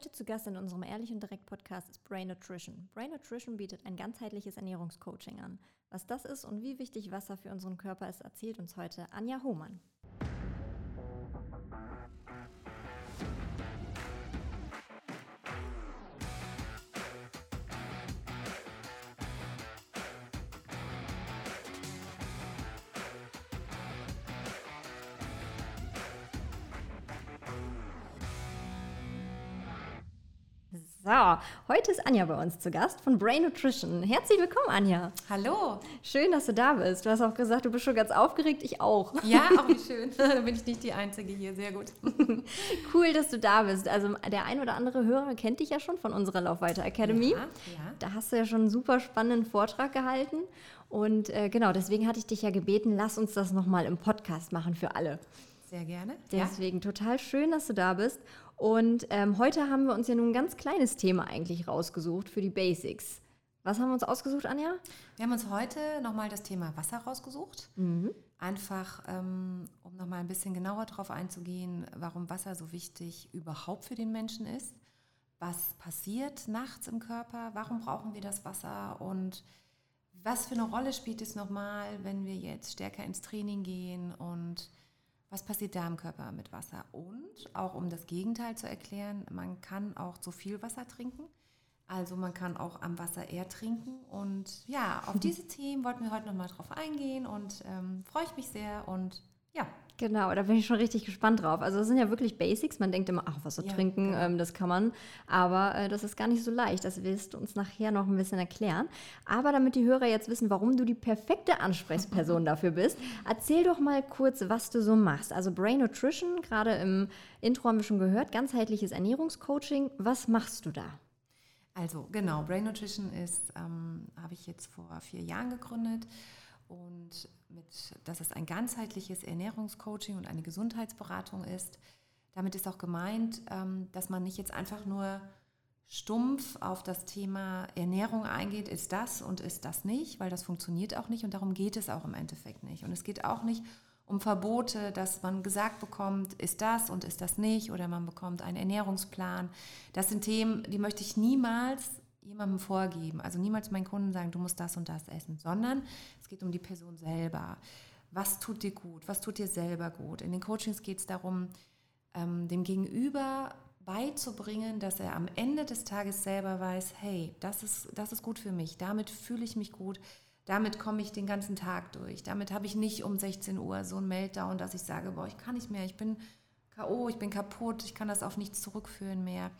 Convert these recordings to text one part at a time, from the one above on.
Heute zu Gast in unserem Ehrlich und Direkt Podcast ist Brain Nutrition. Brain Nutrition bietet ein ganzheitliches Ernährungscoaching an. Was das ist und wie wichtig Wasser für unseren Körper ist, erzählt uns heute Anja Hohmann. So, heute ist Anja bei uns zu Gast von Brain Nutrition. Herzlich willkommen, Anja. Hallo. Schön, dass du da bist. Du hast auch gesagt, du bist schon ganz aufgeregt. Ich auch. Ja, auch wie schön. da bin ich nicht die Einzige hier. Sehr gut. cool, dass du da bist. Also der ein oder andere Hörer kennt dich ja schon von unserer Laufweiter Academy. Ja, ja. Da hast du ja schon einen super spannenden Vortrag gehalten. Und äh, genau, deswegen hatte ich dich ja gebeten, lass uns das nochmal im Podcast machen für alle. Sehr gerne. Deswegen ja. total schön, dass du da bist. Und ähm, heute haben wir uns ja nun ein ganz kleines Thema eigentlich rausgesucht für die Basics. Was haben wir uns ausgesucht, Anja? Wir haben uns heute nochmal das Thema Wasser rausgesucht. Mhm. Einfach, ähm, um nochmal ein bisschen genauer darauf einzugehen, warum Wasser so wichtig überhaupt für den Menschen ist. Was passiert nachts im Körper? Warum brauchen wir das Wasser? Und was für eine Rolle spielt es nochmal, wenn wir jetzt stärker ins Training gehen und was passiert da im Körper mit Wasser? Und auch um das Gegenteil zu erklären, man kann auch zu viel Wasser trinken. Also man kann auch am Wasser eher trinken. Und ja, auf diese Themen wollten wir heute nochmal drauf eingehen und ähm, freue ich mich sehr. Und ja, Genau, da bin ich schon richtig gespannt drauf. Also das sind ja wirklich Basics. Man denkt immer, ach, Wasser ja, trinken, genau. ähm, das kann man. Aber äh, das ist gar nicht so leicht. Das wirst du uns nachher noch ein bisschen erklären. Aber damit die Hörer jetzt wissen, warum du die perfekte Ansprechperson dafür bist, erzähl doch mal kurz, was du so machst. Also Brain Nutrition, gerade im Intro haben wir schon gehört, ganzheitliches Ernährungscoaching. Was machst du da? Also genau, Brain Nutrition ist, ähm, habe ich jetzt vor vier Jahren gegründet und mit, dass es ein ganzheitliches Ernährungscoaching und eine Gesundheitsberatung ist. Damit ist auch gemeint, ähm, dass man nicht jetzt einfach nur stumpf auf das Thema Ernährung eingeht, ist das und ist das nicht, weil das funktioniert auch nicht und darum geht es auch im Endeffekt nicht. Und es geht auch nicht um Verbote, dass man gesagt bekommt, ist das und ist das nicht oder man bekommt einen Ernährungsplan. Das sind Themen, die möchte ich niemals jemandem vorgeben. Also niemals meinen Kunden sagen, du musst das und das essen, sondern es geht um die Person selber. Was tut dir gut? Was tut dir selber gut? In den Coachings geht es darum, ähm, dem Gegenüber beizubringen, dass er am Ende des Tages selber weiß, hey, das ist, das ist gut für mich, damit fühle ich mich gut, damit komme ich den ganzen Tag durch, damit habe ich nicht um 16 Uhr so ein Meltdown, dass ich sage, boah, ich kann nicht mehr, ich bin KO, ich bin kaputt, ich kann das auf nichts zurückführen mehr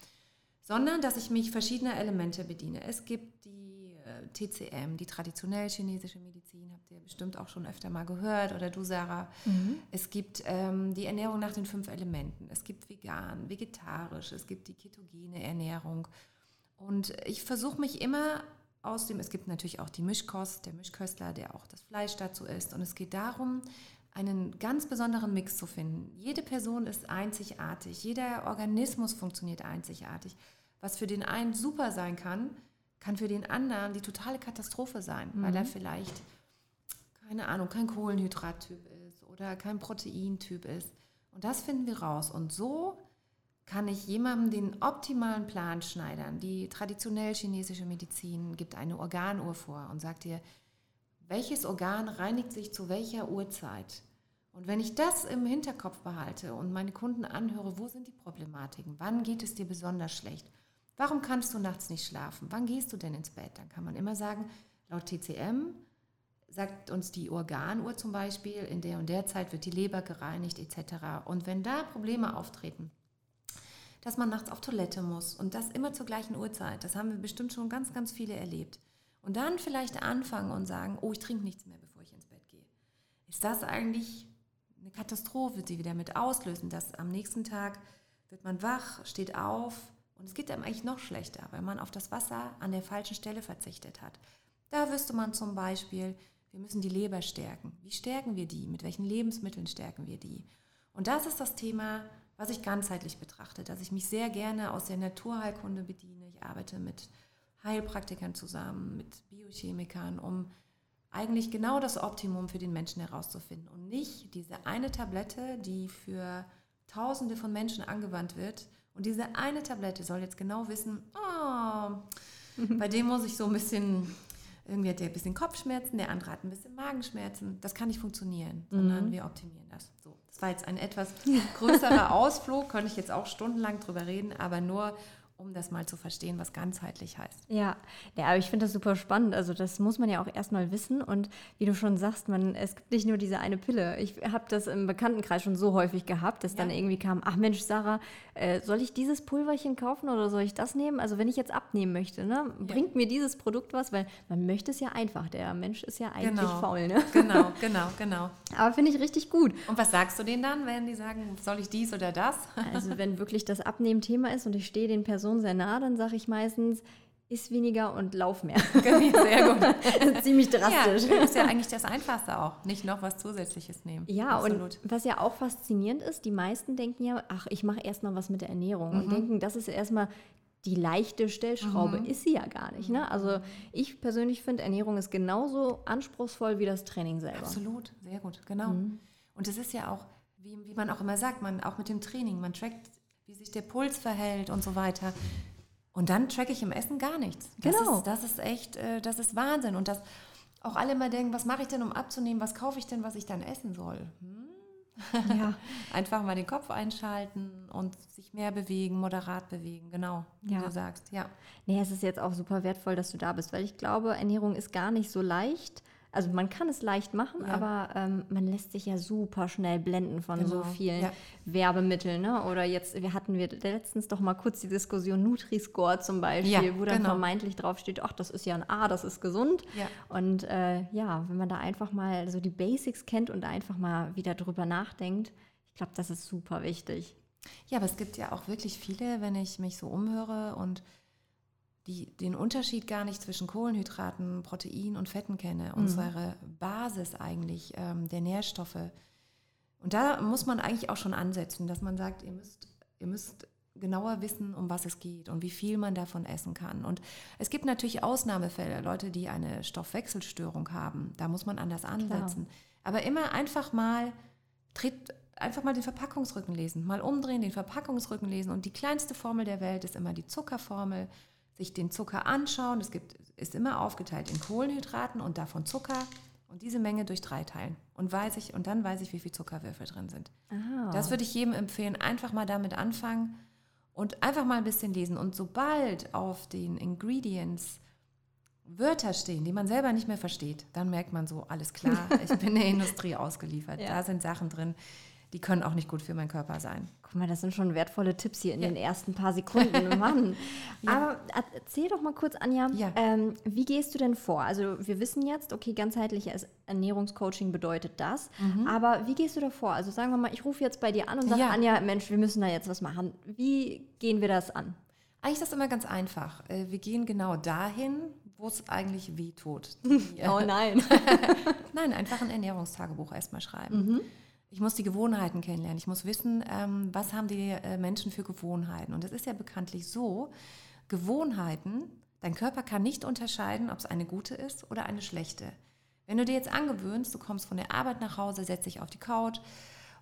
sondern dass ich mich verschiedener Elemente bediene. Es gibt die äh, TCM, die traditionell chinesische Medizin, habt ihr bestimmt auch schon öfter mal gehört, oder du, Sarah. Mhm. Es gibt ähm, die Ernährung nach den fünf Elementen. Es gibt vegan, vegetarisch, es gibt die ketogene Ernährung. Und ich versuche mich immer aus dem, es gibt natürlich auch die Mischkost, der Mischköstler, der auch das Fleisch dazu isst. Und es geht darum, einen ganz besonderen Mix zu finden. Jede Person ist einzigartig, jeder Organismus funktioniert einzigartig. Was für den einen super sein kann, kann für den anderen die totale Katastrophe sein, mhm. weil er vielleicht, keine Ahnung, kein Kohlenhydrattyp ist oder kein Proteintyp ist. Und das finden wir raus. Und so kann ich jemandem den optimalen Plan schneidern. Die traditionell chinesische Medizin gibt eine Organuhr vor und sagt dir, welches Organ reinigt sich zu welcher Uhrzeit. Und wenn ich das im Hinterkopf behalte und meine Kunden anhöre, wo sind die Problematiken, wann geht es dir besonders schlecht, Warum kannst du nachts nicht schlafen? Wann gehst du denn ins Bett? Dann kann man immer sagen, laut TCM sagt uns die Organuhr zum Beispiel, in der und der Zeit wird die Leber gereinigt etc. Und wenn da Probleme auftreten, dass man nachts auf Toilette muss und das immer zur gleichen Uhrzeit, das haben wir bestimmt schon ganz, ganz viele erlebt. Und dann vielleicht anfangen und sagen, oh, ich trinke nichts mehr, bevor ich ins Bett gehe. Ist das eigentlich eine Katastrophe, die wir damit auslösen, dass am nächsten Tag wird man wach, steht auf, und es geht einem eigentlich noch schlechter, weil man auf das Wasser an der falschen Stelle verzichtet hat. Da wüsste man zum Beispiel, wir müssen die Leber stärken. Wie stärken wir die? Mit welchen Lebensmitteln stärken wir die? Und das ist das Thema, was ich ganzheitlich betrachte, dass ich mich sehr gerne aus der Naturheilkunde bediene. Ich arbeite mit Heilpraktikern zusammen, mit Biochemikern, um eigentlich genau das Optimum für den Menschen herauszufinden und nicht diese eine Tablette, die für Tausende von Menschen angewandt wird Und diese eine Tablette soll jetzt genau wissen, oh, bei dem muss ich so ein bisschen, irgendwie hat der ein bisschen Kopfschmerzen, der andere hat ein bisschen Magenschmerzen. Das kann nicht funktionieren, sondern mhm. wir optimieren das. So, das war jetzt ein etwas größerer Ausflug, könnte ich jetzt auch stundenlang drüber reden, aber nur um das mal zu verstehen, was ganzheitlich heißt. Ja, ja aber ich finde das super spannend. Also das muss man ja auch erstmal wissen. Und wie du schon sagst, man, es gibt nicht nur diese eine Pille. Ich habe das im Bekanntenkreis schon so häufig gehabt, dass ja. dann irgendwie kam, ach Mensch, Sarah, äh, soll ich dieses Pulverchen kaufen oder soll ich das nehmen? Also wenn ich jetzt abnehmen möchte, ne, ja. bringt mir dieses Produkt was? Weil man möchte es ja einfach. Der Mensch ist ja eigentlich genau. faul. Ne? Genau, genau, genau. Aber finde ich richtig gut. Und was sagst du denen dann, wenn die sagen, soll ich dies oder das? also wenn wirklich das Abnehmen Thema ist und ich stehe den Personen Person sehr nah, dann sage ich meistens, iss weniger und lauf mehr. Sehr gut. Ziemlich drastisch. Ja, das ist ja eigentlich das Einfachste auch. Nicht noch was Zusätzliches nehmen. Ja, Absolut. und was ja auch faszinierend ist, die meisten denken ja, ach, ich mache erstmal was mit der Ernährung mhm. und denken, das ist erstmal die leichte Stellschraube. Mhm. Ist sie ja gar nicht. Ne? Also ich persönlich finde, Ernährung ist genauso anspruchsvoll wie das Training selber. Absolut, sehr gut, genau. Mhm. Und es ist ja auch, wie, wie man auch immer sagt, man auch mit dem Training, man trackt wie sich der Puls verhält und so weiter. Und dann tracke ich im Essen gar nichts. Das genau. Ist, das ist echt, äh, das ist Wahnsinn. Und dass auch alle immer denken, was mache ich denn, um abzunehmen? Was kaufe ich denn, was ich dann essen soll? Hm? Ja. Einfach mal den Kopf einschalten und sich mehr bewegen, moderat bewegen, genau, wie ja. du sagst, ja. Nee, es ist jetzt auch super wertvoll, dass du da bist, weil ich glaube, Ernährung ist gar nicht so leicht also man kann es leicht machen, ja. aber ähm, man lässt sich ja super schnell blenden von genau. so vielen ja. Werbemitteln. Ne? Oder jetzt, wir hatten wir letztens doch mal kurz die Diskussion Nutri-Score zum Beispiel, ja, wo dann genau. vermeintlich draufsteht, ach, das ist ja ein A, das ist gesund. Und äh, ja, wenn man da einfach mal so die Basics kennt und einfach mal wieder drüber nachdenkt, ich glaube, das ist super wichtig. Ja, aber es gibt ja auch wirklich viele, wenn ich mich so umhöre und die den Unterschied gar nicht zwischen Kohlenhydraten, Protein und Fetten kenne, mhm. unsere Basis eigentlich ähm, der Nährstoffe. Und da muss man eigentlich auch schon ansetzen, dass man sagt, ihr müsst, ihr müsst genauer wissen, um was es geht und wie viel man davon essen kann. Und es gibt natürlich Ausnahmefälle, Leute, die eine Stoffwechselstörung haben. Da muss man anders ansetzen. Klar. Aber immer einfach mal, tritt einfach mal den Verpackungsrücken lesen, mal umdrehen, den Verpackungsrücken lesen. Und die kleinste Formel der Welt ist immer die Zuckerformel sich den Zucker anschauen. Es gibt, ist immer aufgeteilt in Kohlenhydraten und davon Zucker und diese Menge durch drei teilen. Und, weiß ich, und dann weiß ich, wie viel Zuckerwürfel drin sind. Aha. Das würde ich jedem empfehlen, einfach mal damit anfangen und einfach mal ein bisschen lesen. Und sobald auf den Ingredients Wörter stehen, die man selber nicht mehr versteht, dann merkt man so, alles klar, ich bin der Industrie ausgeliefert. Ja. Da sind Sachen drin, die können auch nicht gut für meinen Körper sein. Guck mal, das sind schon wertvolle Tipps hier in ja. den ersten paar Sekunden. Mann. ja. Aber erzähl doch mal kurz, Anja, ja. ähm, wie gehst du denn vor? Also wir wissen jetzt, okay, ganzheitliches Ernährungscoaching bedeutet das. Mhm. Aber wie gehst du da vor? Also sagen wir mal, ich rufe jetzt bei dir an und sage, Anja, Mensch, wir müssen da jetzt was machen. Wie gehen wir das an? Eigentlich ist das immer ganz einfach. Äh, wir gehen genau dahin, wo es eigentlich weh tut. oh nein. nein, einfach ein Ernährungstagebuch erstmal schreiben. Mhm ich muss die Gewohnheiten kennenlernen. Ich muss wissen, ähm, was haben die äh, Menschen für Gewohnheiten. Und es ist ja bekanntlich so, Gewohnheiten, dein Körper kann nicht unterscheiden, ob es eine gute ist oder eine schlechte. Wenn du dir jetzt angewöhnst, du kommst von der Arbeit nach Hause, setzt dich auf die Couch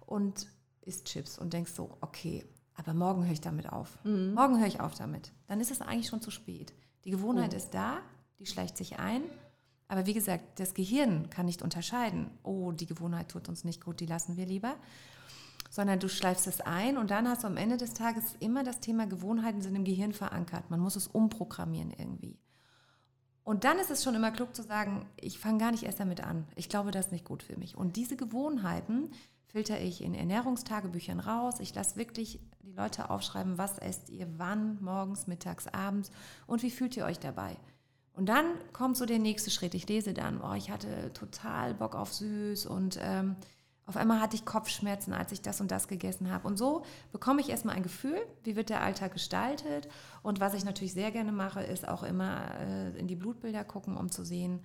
und isst Chips und denkst so, okay, aber morgen höre ich damit auf. Mhm. Morgen höre ich auf damit. Dann ist es eigentlich schon zu spät. Die Gewohnheit oh. ist da, die schleicht sich ein aber wie gesagt, das Gehirn kann nicht unterscheiden, oh, die Gewohnheit tut uns nicht gut, die lassen wir lieber. Sondern du schleifst es ein und dann hast du am Ende des Tages immer das Thema Gewohnheiten sind im Gehirn verankert. Man muss es umprogrammieren irgendwie. Und dann ist es schon immer klug zu sagen, ich fange gar nicht erst damit an. Ich glaube, das ist nicht gut für mich. Und diese Gewohnheiten filter ich in Ernährungstagebüchern raus. Ich lasse wirklich die Leute aufschreiben, was esst ihr wann, morgens, mittags, abends und wie fühlt ihr euch dabei. Und dann kommt so der nächste Schritt. Ich lese dann, oh, ich hatte total Bock auf süß und ähm, auf einmal hatte ich Kopfschmerzen, als ich das und das gegessen habe. Und so bekomme ich erstmal ein Gefühl, wie wird der Alltag gestaltet. Und was ich natürlich sehr gerne mache, ist auch immer äh, in die Blutbilder gucken, um zu sehen,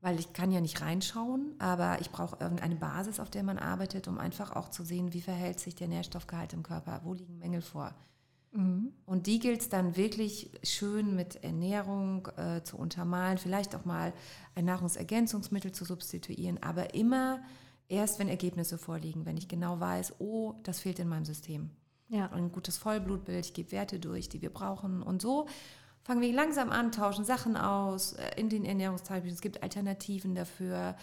weil ich kann ja nicht reinschauen, aber ich brauche irgendeine Basis, auf der man arbeitet, um einfach auch zu sehen, wie verhält sich der Nährstoffgehalt im Körper, wo liegen Mängel vor. Mhm. Und die gilt es dann wirklich schön mit Ernährung äh, zu untermalen, vielleicht auch mal ein Nahrungsergänzungsmittel zu substituieren, aber immer erst, wenn Ergebnisse vorliegen, wenn ich genau weiß, oh, das fehlt in meinem System. ja. ein gutes Vollblutbild, ich gebe Werte durch, die wir brauchen. Und so fangen wir langsam an, tauschen Sachen aus äh, in den Ernährungstagebüchern. Es gibt Alternativen dafür,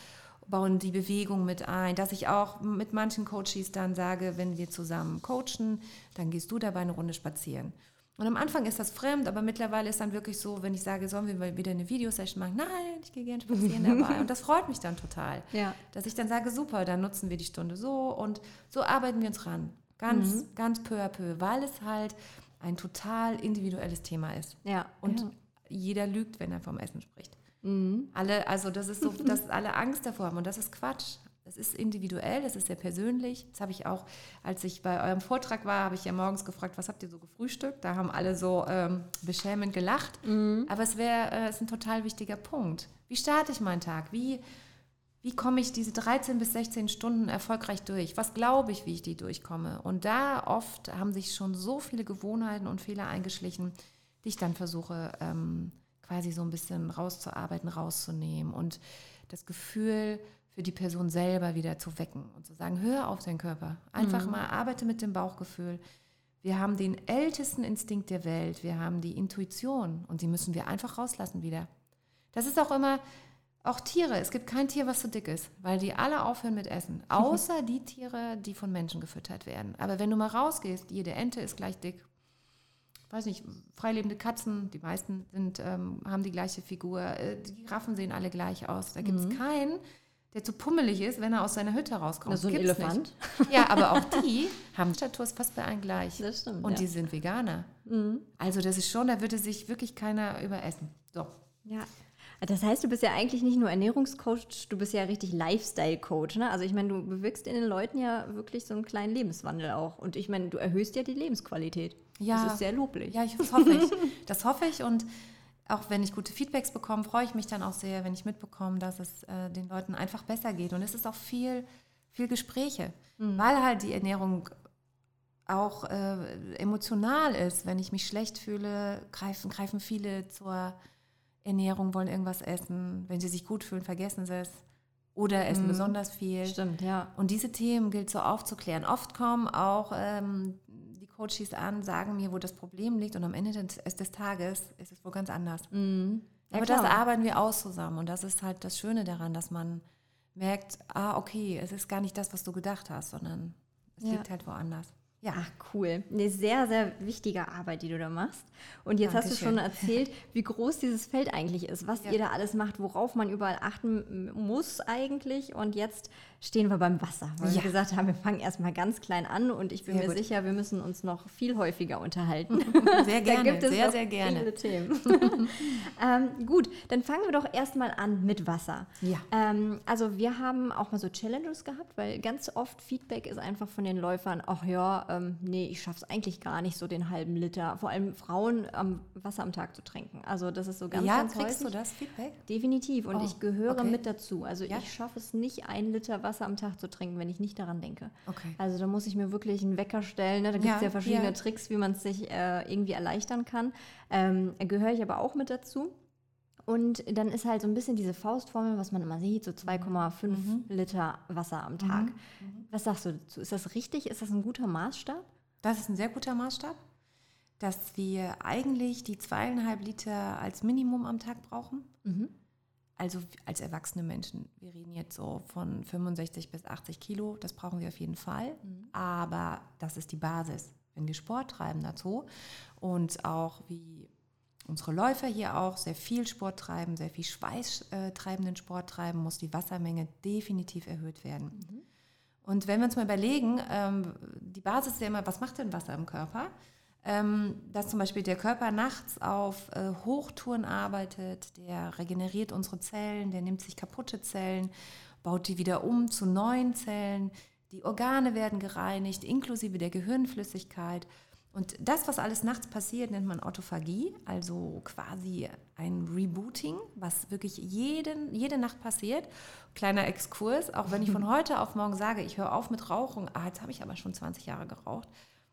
bauen die Bewegung mit ein, dass ich auch mit manchen Coaches dann sage, wenn wir zusammen coachen, dann gehst du dabei eine Runde spazieren. Und am Anfang ist das fremd, aber mittlerweile ist dann wirklich so, wenn ich sage, sollen wir wieder eine Videosession machen? Nein, ich gehe gerne spazieren dabei. Und das freut mich dann total. Ja. Dass ich dann sage, super, dann nutzen wir die Stunde so und so arbeiten wir uns ran. Ganz, mhm. ganz peu à peu, weil es halt ein total individuelles Thema ist. Ja. Und ja. jeder lügt, wenn er vom Essen spricht. Mhm. Alle, also das ist so, dass alle Angst davor haben und das ist Quatsch. Das ist individuell, das ist sehr persönlich. Das habe ich auch, als ich bei eurem Vortrag war, habe ich ja morgens gefragt, was habt ihr so gefrühstückt? Da haben alle so ähm, beschämend gelacht. Mhm. Aber es wäre, äh, ist ein total wichtiger Punkt. Wie starte ich meinen Tag? Wie, wie komme ich diese 13 bis 16 Stunden erfolgreich durch? Was glaube ich, wie ich die durchkomme? Und da oft haben sich schon so viele Gewohnheiten und Fehler eingeschlichen, die ich dann versuche, ähm, quasi so ein bisschen rauszuarbeiten, rauszunehmen und das Gefühl für die Person selber wieder zu wecken und zu sagen, hör auf deinen Körper. Einfach mhm. mal arbeite mit dem Bauchgefühl. Wir haben den ältesten Instinkt der Welt. Wir haben die Intuition und die müssen wir einfach rauslassen wieder. Das ist auch immer, auch Tiere. Es gibt kein Tier, was zu dick ist, weil die alle aufhören mit Essen. Außer die Tiere, die von Menschen gefüttert werden. Aber wenn du mal rausgehst, jede Ente ist gleich dick. Weiß nicht, freilebende Katzen, die meisten sind, ähm, haben die gleiche Figur. Äh, die Giraffen sehen alle gleich aus. Da gibt es mhm. keinen, der zu pummelig ist, wenn er aus seiner Hütte rauskommt. so ein Gibt's Elefant. Nicht. Ja, aber auch die haben Statur fast bei allen gleich. Das stimmt. Und ja. die sind Veganer. Mhm. Also das ist schon, da würde sich wirklich keiner überessen. So. Ja. Das heißt, du bist ja eigentlich nicht nur Ernährungscoach, du bist ja richtig Lifestyle-Coach. Ne? Also ich meine, du bewirkst in den Leuten ja wirklich so einen kleinen Lebenswandel auch. Und ich meine, du erhöhst ja die Lebensqualität. Ja. Das ist sehr loblich. Ja, ich, das hoffe ich. Das hoffe ich und auch wenn ich gute Feedbacks bekomme, freue ich mich dann auch sehr, wenn ich mitbekomme, dass es äh, den Leuten einfach besser geht. Und es ist auch viel, viel Gespräche, mhm. weil halt die Ernährung auch äh, emotional ist. Wenn ich mich schlecht fühle, greifen, greifen viele zur Ernährung, wollen irgendwas essen. Wenn sie sich gut fühlen, vergessen sie es. Oder essen mhm. besonders viel. Stimmt, ja. Und diese Themen gilt so aufzuklären. Oft kommen auch ähm, Coaches an, sagen mir, wo das Problem liegt und am Ende des, des Tages ist es wohl ganz anders. Mhm. Ja, Aber klar. das arbeiten wir aus zusammen und das ist halt das Schöne daran, dass man merkt, ah, okay, es ist gar nicht das, was du gedacht hast, sondern es ja. liegt halt woanders. Ja. Cool. Eine sehr, sehr wichtige Arbeit, die du da machst. Und jetzt Dankeschön. hast du schon erzählt, wie groß dieses Feld eigentlich ist, was ja. ihr da alles macht, worauf man überall achten muss eigentlich. Und jetzt stehen wir beim Wasser, weil ja. wir gesagt haben, wir fangen erstmal ganz klein an und ich bin sehr mir gut. sicher, wir müssen uns noch viel häufiger unterhalten. Sehr gerne, gibt es sehr, sehr gerne. Viele Themen. ähm, gut, dann fangen wir doch erstmal an mit Wasser. Ja. Ähm, also wir haben auch mal so Challenges gehabt, weil ganz oft Feedback ist einfach von den Läufern, ach ja, ähm, nee, ich schaffe es eigentlich gar nicht, so den halben Liter, vor allem Frauen Wasser am Tag zu trinken. Also das ist so ganz, ja, ganz kriegst häufig. du das Feedback? Definitiv und oh, ich gehöre okay. mit dazu. Also ja? ich schaffe es nicht, ein Liter Wasser Wasser am Tag zu trinken, wenn ich nicht daran denke. Okay. Also da muss ich mir wirklich einen Wecker stellen. Ne? Da gibt es ja, ja, verschiedene ja. Tricks, wie man es sich äh, irgendwie erleichtern kann. Ähm, gehöre ich aber auch mit dazu. Und dann ist halt so ein bisschen diese Faustformel, was man immer sieht, so 2,5 mhm. Liter Wasser am Tag. Mhm. mhm. Was sagst du dazu? Ist das richtig? Ist das ein guter Maßstab? Das ist ein sehr guter Maßstab, dass wir eigentlich die zweieinhalb Liter als Minimum am Tag brauchen. Mhm also als erwachsene Menschen. Wir reden jetzt so von 65 bis 80 Kilo, das brauchen wir auf jeden Fall. Mhm. Aber das ist die Basis. Wenn wir Sport treiben dazu und auch wie unsere Läufer hier auch sehr viel Sport treiben, sehr viel schweißtreibenden Sport treiben, muss die Wassermenge definitiv erhöht werden. Mhm. Und wenn wir uns mal überlegen, ähm, die Basis ist ja immer, was macht denn Wasser im Körper? Ähm, dass zum Beispiel der Körper nachts auf äh, Hochtouren arbeitet, der regeneriert unsere Zellen, der nimmt sich kaputte Zellen, baut die wieder um zu neuen Zellen, die Organe werden gereinigt, inklusive der Gehirnflüssigkeit. Und das, was alles nachts passiert, nennt man Autophagie, also quasi ein Rebooting, was wirklich jeden, jede Nacht passiert. Kleiner Exkurs, auch wenn ich von heute auf morgen sage, ich höre auf mit Rauchen, ah, jetzt habe ich aber schon 20 Jahre geraucht.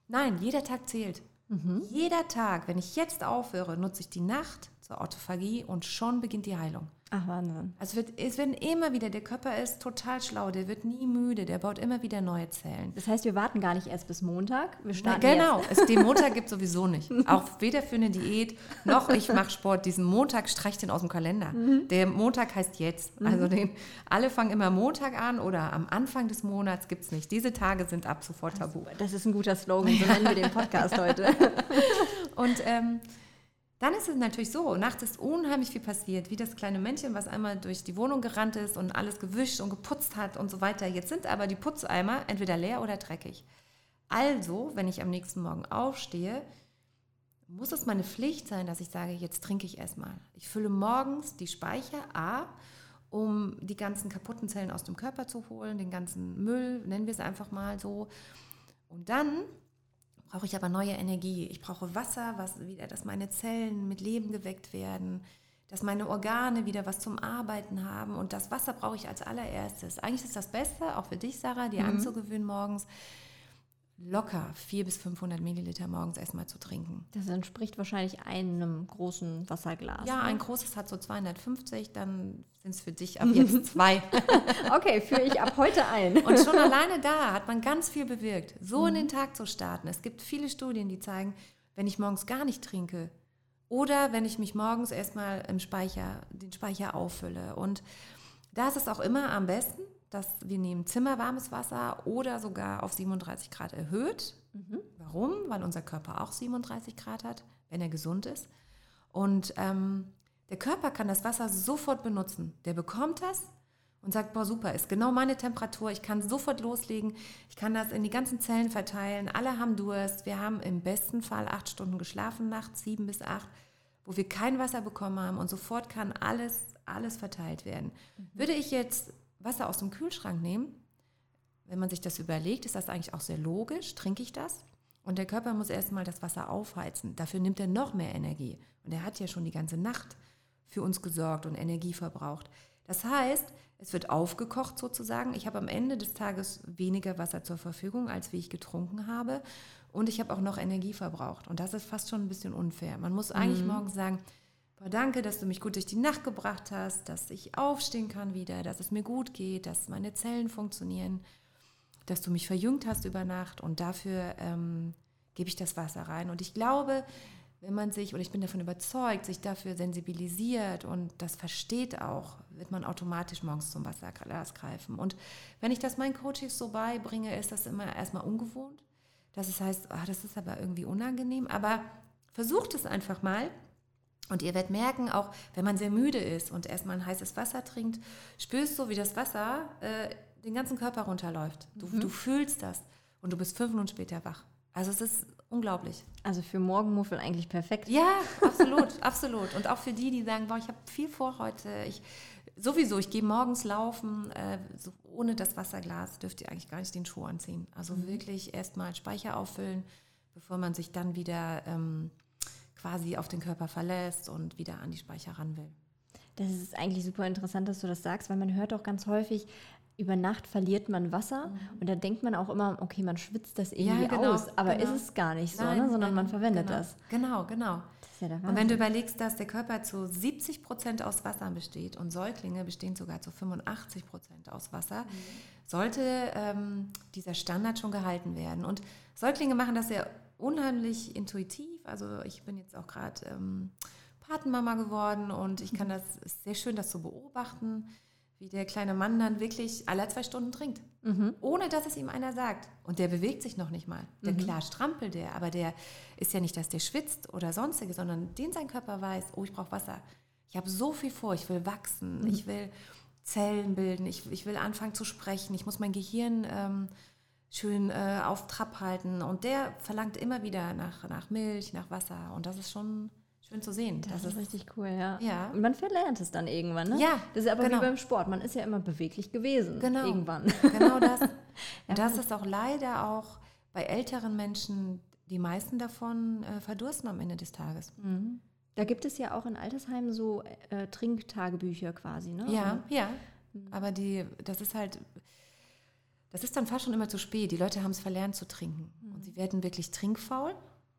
Nein, jeder Tag zählt. Mhm. Jeder Tag, wenn ich jetzt aufhöre, nutze ich die Nacht zur Autophagie und schon beginnt die Heilung. Ach, Wahnsinn. Also wird, es werden immer wieder, der Körper ist total schlau, der wird nie müde, der baut immer wieder neue Zellen. Das heißt, wir warten gar nicht erst bis Montag. Wir starten Na, genau, es, den Montag gibt es sowieso nicht. Auch weder für eine Diät noch ich mache Sport. Diesen Montag streich den aus dem Kalender. Mhm. Der Montag heißt jetzt. Mhm. Also den, alle fangen immer Montag an oder am Anfang des Monats gibt es nicht. Diese Tage sind ab sofort tabu. Das ist ein guter Slogan, so nennen wir den Podcast heute. Und ähm, dann ist es natürlich so, nachts ist unheimlich viel passiert, wie das kleine Männchen, was einmal durch die Wohnung gerannt ist und alles gewischt und geputzt hat und so weiter. Jetzt sind aber die Putzeimer entweder leer oder dreckig. Also, wenn ich am nächsten Morgen aufstehe, muss es meine Pflicht sein, dass ich sage, jetzt trinke ich erstmal. Ich fülle morgens die Speicher A, um die ganzen kaputten Zellen aus dem Körper zu holen, den ganzen Müll, nennen wir es einfach mal so. Und dann brauche ich aber neue Energie. Ich brauche Wasser, was wieder, dass meine Zellen mit Leben geweckt werden, dass meine Organe wieder was zum Arbeiten haben. Und das Wasser brauche ich als allererstes. Eigentlich ist das Beste, auch für dich, Sarah, dir mhm. anzugewöhnen morgens, locker 400 bis 500 Milliliter morgens erstmal zu trinken. Das entspricht wahrscheinlich einem großen Wasserglas. Ja, ne? ein großes hat so 250, dann sind es für dich ab jetzt zwei. okay, führe ich ab heute ein. Und schon alleine da hat man ganz viel bewirkt, so mhm. in den Tag zu starten. Es gibt viele Studien, die zeigen, wenn ich morgens gar nicht trinke oder wenn ich mich morgens erstmal im Speicher, den Speicher auffülle. Und da ist es auch immer am besten, dass wir nehmen zimmerwarmes Wasser oder sogar auf 37 Grad erhöht. Mhm. Warum? Weil unser Körper auch 37 Grad hat, wenn er gesund ist. Und ähm, der Körper kann das Wasser sofort benutzen. Der bekommt das und sagt, boah, super, ist genau meine Temperatur, ich kann sofort loslegen, ich kann das in die ganzen Zellen verteilen, alle haben Durst, wir haben im besten Fall acht Stunden geschlafen nachts, sieben bis acht, wo wir kein Wasser bekommen haben und sofort kann alles, alles verteilt werden. Mhm. Würde ich jetzt Wasser aus dem Kühlschrank nehmen, wenn man sich das überlegt, ist das eigentlich auch sehr logisch. Trinke ich das? Und der Körper muss erstmal das Wasser aufheizen. Dafür nimmt er noch mehr Energie. Und er hat ja schon die ganze Nacht für uns gesorgt und Energie verbraucht. Das heißt, es wird aufgekocht sozusagen. Ich habe am Ende des Tages weniger Wasser zur Verfügung, als wie ich getrunken habe. Und ich habe auch noch Energie verbraucht. Und das ist fast schon ein bisschen unfair. Man muss eigentlich mhm. morgens sagen, Boah, danke, dass du mich gut durch die Nacht gebracht hast, dass ich aufstehen kann wieder, dass es mir gut geht, dass meine Zellen funktionieren, dass du mich verjüngt hast über Nacht und dafür ähm, gebe ich das Wasser rein. Und ich glaube, wenn man sich, oder ich bin davon überzeugt, sich dafür sensibilisiert und das versteht auch, wird man automatisch morgens zum Wasserglas greifen. Und wenn ich das meinen Coaches so beibringe, ist das immer erstmal ungewohnt. Dass es heißt, oh, das ist aber irgendwie unangenehm. Aber versucht es einfach mal und ihr werdet merken, auch wenn man sehr müde ist und erstmal ein heißes Wasser trinkt, spürst du, wie das Wasser äh, den ganzen Körper runterläuft. Du, mhm. du fühlst das und du bist fünf Minuten später wach. Also es ist unglaublich. Also für Morgenmuffel eigentlich perfekt. Ja, absolut, absolut. Und auch für die, die sagen, boah, ich habe viel vor heute. Ich, sowieso, ich gehe morgens laufen. Äh, so, ohne das Wasserglas dürft ihr eigentlich gar nicht den Schuh anziehen. Also mhm. wirklich erstmal Speicher auffüllen, bevor man sich dann wieder... Ähm, quasi auf den Körper verlässt und wieder an die Speicher ran will. Das ist eigentlich super interessant, dass du das sagst, weil man hört auch ganz häufig, über Nacht verliert man Wasser mhm. und da denkt man auch immer, okay, man schwitzt das irgendwie ja, genau, aus, aber genau. ist es gar nicht so, Nein, ne? sondern man verwendet genau. das. Genau, genau. Ja und wenn du überlegst, dass der Körper zu 70 Prozent aus Wasser besteht und Säuglinge bestehen sogar zu 85 Prozent aus Wasser, mhm. sollte ähm, dieser Standard schon gehalten werden. Und Säuglinge machen das ja unheimlich intuitiv. Also ich bin jetzt auch gerade ähm, Patenmama geworden und ich kann mhm. das, ist sehr schön, das zu beobachten, wie der kleine Mann dann wirklich alle zwei Stunden trinkt, mhm. ohne dass es ihm einer sagt. Und der bewegt sich noch nicht mal. Der mhm. klar strampelt der, aber der ist ja nicht, dass der schwitzt oder sonstiges, sondern den sein Körper weiß, oh, ich brauche Wasser. Ich habe so viel vor, ich will wachsen, mhm. ich will Zellen bilden, ich, ich will anfangen zu sprechen, ich muss mein Gehirn ähm, schön äh, auf Trab halten. Und der verlangt immer wieder nach, nach Milch, nach Wasser. Und das ist schon schön zu sehen. Das, das ist richtig cool, ja. ja. Und man verlernt es dann irgendwann, ne? Ja. Das ist aber genau. wie beim Sport. Man ist ja immer beweglich gewesen. Genau. Irgendwann. Genau das. Und das ist auch leider auch bei älteren Menschen, die meisten davon äh, verdursten am Ende des Tages. Mhm. Da gibt es ja auch in Altersheimen so äh, Trinktagebücher quasi, ne? Ja, ja. Mhm. Aber die, das ist halt, das ist dann fast schon immer zu spät. Die Leute haben es verlernt zu trinken. Mhm. Und sie werden wirklich trinkfaul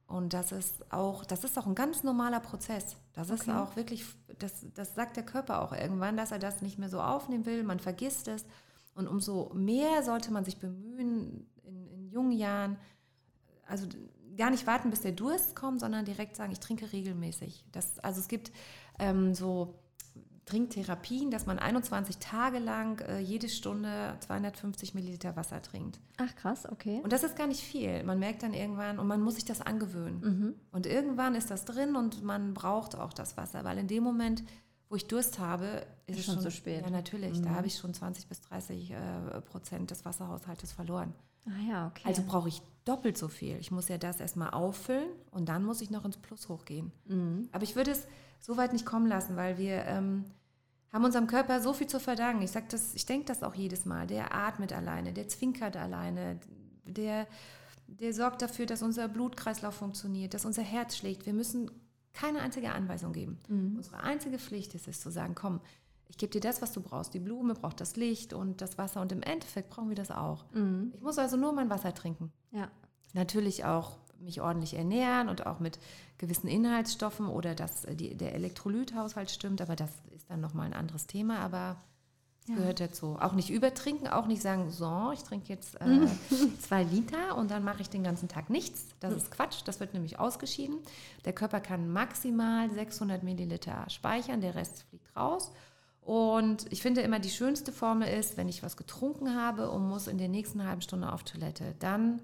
Und das ist auch, das ist auch ein ganz normaler Prozess. Das okay. ist auch wirklich, das, das sagt der Körper auch irgendwann, dass er das nicht mehr so aufnehmen will. Man vergisst es. Und umso mehr sollte man sich bemühen, in, in jungen Jahren, also gar nicht warten, bis der Durst kommt, sondern direkt sagen, ich trinke regelmäßig. Das, also es gibt ähm, so Trinktherapien, dass man 21 Tage lang äh, jede Stunde 250 Milliliter Wasser trinkt. Ach krass, okay. Und das ist gar nicht viel. Man merkt dann irgendwann und man muss sich das angewöhnen. Mhm. Und irgendwann ist das drin und man braucht auch das Wasser, weil in dem Moment, wo ich Durst habe, ist, ist es schon zu spät. Ja, natürlich. Mhm. Da habe ich schon 20 bis 30 äh, Prozent des Wasserhaushaltes verloren. Ah ja, okay. Also brauche ich doppelt so viel. Ich muss ja das erstmal auffüllen und dann muss ich noch ins Plus hochgehen. Mhm. Aber ich würde es so weit nicht kommen lassen, weil wir ähm, haben unserem Körper so viel zu verdanken. Ich das, ich denke das auch jedes Mal. Der atmet alleine, der zwinkert alleine, der, der sorgt dafür, dass unser Blutkreislauf funktioniert, dass unser Herz schlägt. Wir müssen keine einzige Anweisung geben. Mhm. Unsere einzige Pflicht ist es zu sagen, komm, ich gebe dir das, was du brauchst. Die Blume braucht das Licht und das Wasser und im Endeffekt brauchen wir das auch. Mhm. Ich muss also nur mein Wasser trinken. Ja. Natürlich auch mich ordentlich ernähren und auch mit gewissen Inhaltsstoffen oder dass die, der Elektrolythaushalt stimmt, aber das dann nochmal ein anderes Thema, aber ja. gehört dazu. Auch nicht übertrinken, auch nicht sagen, so, ich trinke jetzt äh, zwei Liter und dann mache ich den ganzen Tag nichts. Das ist Quatsch, das wird nämlich ausgeschieden. Der Körper kann maximal 600 Milliliter speichern, der Rest fliegt raus. Und ich finde immer, die schönste Formel ist, wenn ich was getrunken habe und muss in der nächsten halben Stunde auf Toilette, dann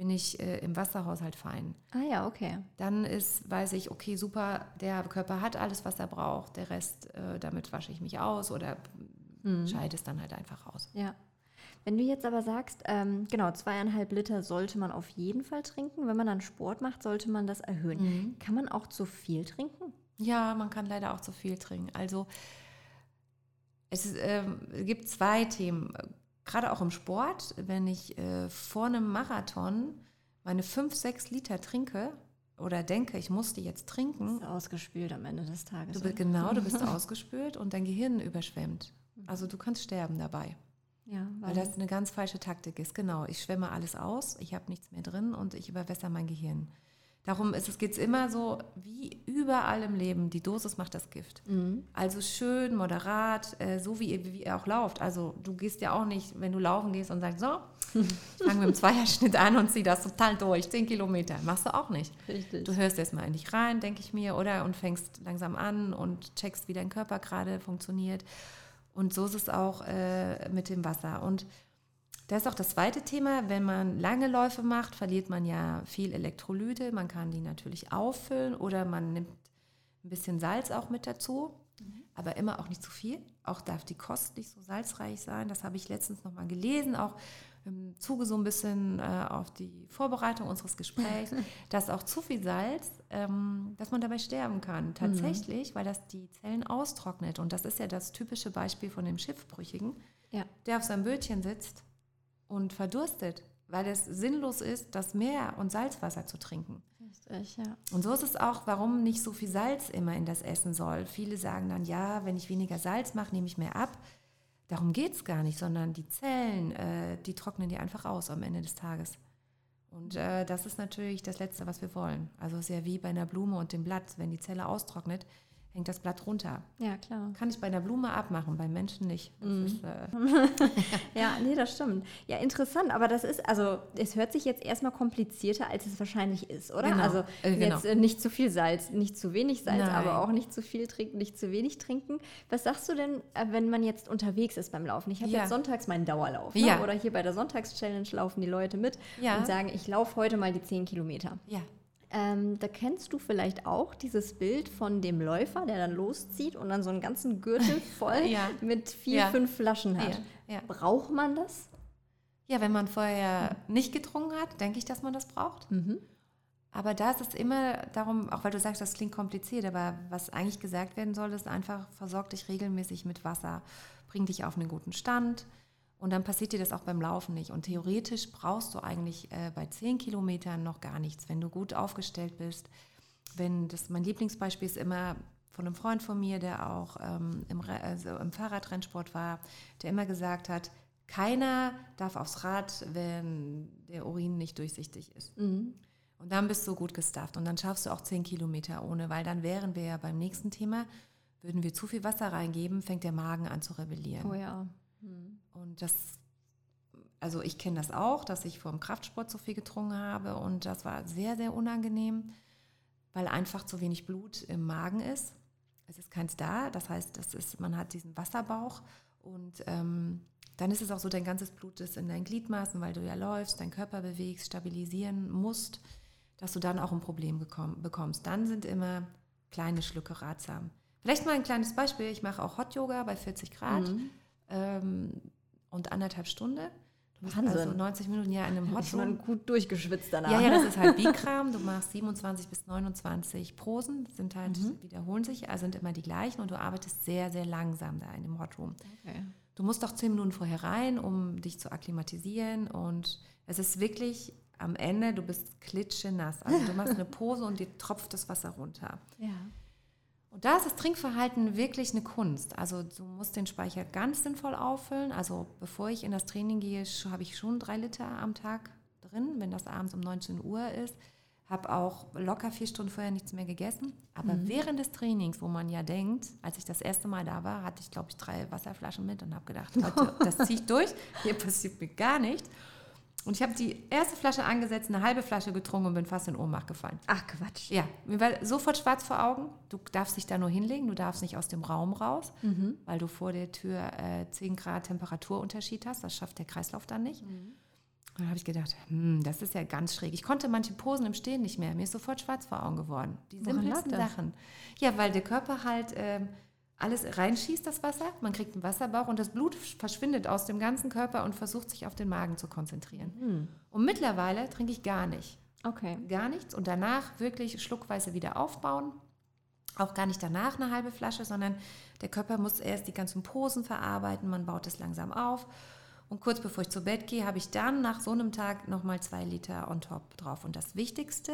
bin ich äh, im Wasserhaushalt fein. Ah ja, okay. Dann ist, weiß ich, okay, super, der Körper hat alles, was er braucht, der Rest, äh, damit wasche ich mich aus oder mhm. scheide es dann halt einfach aus. Ja. Wenn du jetzt aber sagst, ähm, genau, zweieinhalb Liter sollte man auf jeden Fall trinken. Wenn man dann Sport macht, sollte man das erhöhen. Mhm. Kann man auch zu viel trinken? Ja, man kann leider auch zu viel trinken. Also es, ist, ähm, es gibt zwei Themen gerade auch im Sport, wenn ich äh, vor einem Marathon meine 5, 6 Liter trinke oder denke, ich muss die jetzt trinken. Du bist ausgespült am Ende des Tages. Du bist, genau, du bist ausgespült und dein Gehirn überschwemmt. Also du kannst sterben dabei. Ja, weil, weil das eine ganz falsche Taktik ist. Genau, ich schwemme alles aus, ich habe nichts mehr drin und ich überwässer mein Gehirn. Darum ist es geht's immer so wie überall im Leben. Die Dosis macht das Gift. Mhm. Also schön, moderat, äh, so wie, wie ihr auch lauft. Also du gehst ja auch nicht, wenn du laufen gehst und sagst, so, ich fange mit dem Zweierschnitt an und ziehe das total durch, zehn Kilometer. Machst du auch nicht. Richtig. Du hörst erstmal in dich rein, denke ich mir, oder? Und fängst langsam an und checkst, wie dein Körper gerade funktioniert. Und so ist es auch äh, mit dem Wasser. Und das ist auch das zweite Thema. Wenn man lange Läufe macht, verliert man ja viel Elektrolyte. Man kann die natürlich auffüllen oder man nimmt ein bisschen Salz auch mit dazu, mhm. aber immer auch nicht zu viel. Auch darf die Kost nicht so salzreich sein. Das habe ich letztens noch mal gelesen, auch im Zuge so ein bisschen äh, auf die Vorbereitung unseres Gesprächs, dass auch zu viel Salz, ähm, dass man dabei sterben kann. Tatsächlich, mhm. weil das die Zellen austrocknet. Und das ist ja das typische Beispiel von dem Schiffbrüchigen, ja. der auf seinem Bötchen sitzt und verdurstet, weil es sinnlos ist, das Meer- und Salzwasser zu trinken. Richtig, ja. Und so ist es auch, warum nicht so viel Salz immer in das Essen soll. Viele sagen dann, ja, wenn ich weniger Salz mache, nehme ich mehr ab. Darum geht es gar nicht, sondern die Zellen, äh, die trocknen die einfach aus am Ende des Tages. Und äh, das ist natürlich das Letzte, was wir wollen. Also es ist ja wie bei einer Blume und dem Blatt. Wenn die Zelle austrocknet, hängt das Blatt runter. Ja, klar. Kann ich bei einer Blume abmachen, bei Menschen nicht. Mm. Ist, äh ja, nee, das stimmt. Ja, interessant, aber das ist, also es hört sich jetzt erstmal komplizierter, als es wahrscheinlich ist, oder? Genau. Also äh, genau. jetzt äh, nicht zu viel Salz, nicht zu wenig Salz, Nein. aber auch nicht zu viel trinken, nicht zu wenig trinken. Was sagst du denn, äh, wenn man jetzt unterwegs ist beim Laufen? Ich habe ja. jetzt sonntags meinen Dauerlauf. Ne? Ja. Oder hier bei der Sonntagschallenge laufen die Leute mit ja. und sagen, ich laufe heute mal die 10 Kilometer. Ja. Ähm, da kennst du vielleicht auch dieses Bild von dem Läufer, der dann loszieht und dann so einen ganzen Gürtel voll ja. mit vier, ja. fünf Flaschen hat. Ja. Braucht man das? Ja, wenn man vorher nicht getrunken hat, denke ich, dass man das braucht. Mhm. Aber da ist es immer darum, auch weil du sagst, das klingt kompliziert, aber was eigentlich gesagt werden soll, ist einfach, versorg dich regelmäßig mit Wasser, bring dich auf einen guten Stand, und dann passiert dir das auch beim Laufen nicht. Und theoretisch brauchst du eigentlich äh, bei 10 Kilometern noch gar nichts, wenn du gut aufgestellt bist. Wenn das, mein Lieblingsbeispiel ist immer von einem Freund von mir, der auch ähm, im, also im Fahrradrennsport war, der immer gesagt hat, keiner darf aufs Rad, wenn der Urin nicht durchsichtig ist. Mhm. Und dann bist du gut gestafft und dann schaffst du auch 10 Kilometer ohne, weil dann wären wir ja beim nächsten Thema, würden wir zu viel Wasser reingeben, fängt der Magen an zu rebellieren. Oh ja. Hm. Und das, also ich kenne das auch, dass ich vor dem Kraftsport so viel getrunken habe und das war sehr, sehr unangenehm, weil einfach zu wenig Blut im Magen ist. Es ist keins da, das heißt, das ist, man hat diesen Wasserbauch und ähm, dann ist es auch so, dein ganzes Blut ist in deinen Gliedmaßen, weil du ja läufst, deinen Körper bewegst, stabilisieren musst dass du dann auch ein Problem bekommst. Dann sind immer kleine Schlücke ratsam. Vielleicht mal ein kleines Beispiel. Ich mache auch Hot Yoga bei 40 Grad mhm. Ähm, und anderthalb Stunden. Du bist Wahnsinn. also 90 Minuten ja in einem Hot Yoga. gut durchgeschwitzt danach. Ja, ja, das ist halt Bikram. Du machst 27 bis 29 Posen, sind halt, mhm. wiederholen sich, also sind immer die gleichen und du arbeitest sehr, sehr langsam da in dem Hot Room. Okay. Du musst auch 10 Minuten vorher rein, um dich zu akklimatisieren und es ist wirklich am Ende, du bist klitschenass. Also du machst eine Pose und dir tropft das Wasser runter. Ja. Und da ist das Trinkverhalten wirklich eine Kunst. Also du musst den Speicher ganz sinnvoll auffüllen. Also bevor ich in das Training gehe, habe ich schon drei Liter am Tag drin, wenn das abends um 19 Uhr ist. Habe auch locker vier Stunden vorher nichts mehr gegessen. Aber mhm. während des Trainings, wo man ja denkt, als ich das erste Mal da war, hatte ich, glaube ich, drei Wasserflaschen mit und habe gedacht, heute, das ziehe ich durch, hier passiert mir gar nichts. Und ich habe die erste Flasche angesetzt, eine halbe Flasche getrunken und bin fast in Ohnmacht gefallen. Ach Quatsch. Ja, mir war sofort schwarz vor Augen. Du darfst dich da nur hinlegen, du darfst nicht aus dem Raum raus, mhm. weil du vor der Tür äh, 10 Grad Temperaturunterschied hast. Das schafft der Kreislauf dann nicht. Mhm. Und dann habe ich gedacht, hm, das ist ja ganz schräg. Ich konnte manche Posen im Stehen nicht mehr. Mir ist sofort schwarz vor Augen geworden. Die simpelsten Sachen. Ja, weil der Körper halt... Äh, alles reinschießt, das Wasser. Man kriegt einen Wasserbauch und das Blut verschwindet aus dem ganzen Körper und versucht sich auf den Magen zu konzentrieren. Mhm. Und mittlerweile trinke ich gar nicht. Okay. Gar nichts und danach wirklich schluckweise wieder aufbauen. Auch gar nicht danach eine halbe Flasche, sondern der Körper muss erst die ganzen Posen verarbeiten, man baut es langsam auf. Und kurz bevor ich zu Bett gehe, habe ich dann nach so einem Tag nochmal zwei Liter on top drauf. Und das Wichtigste,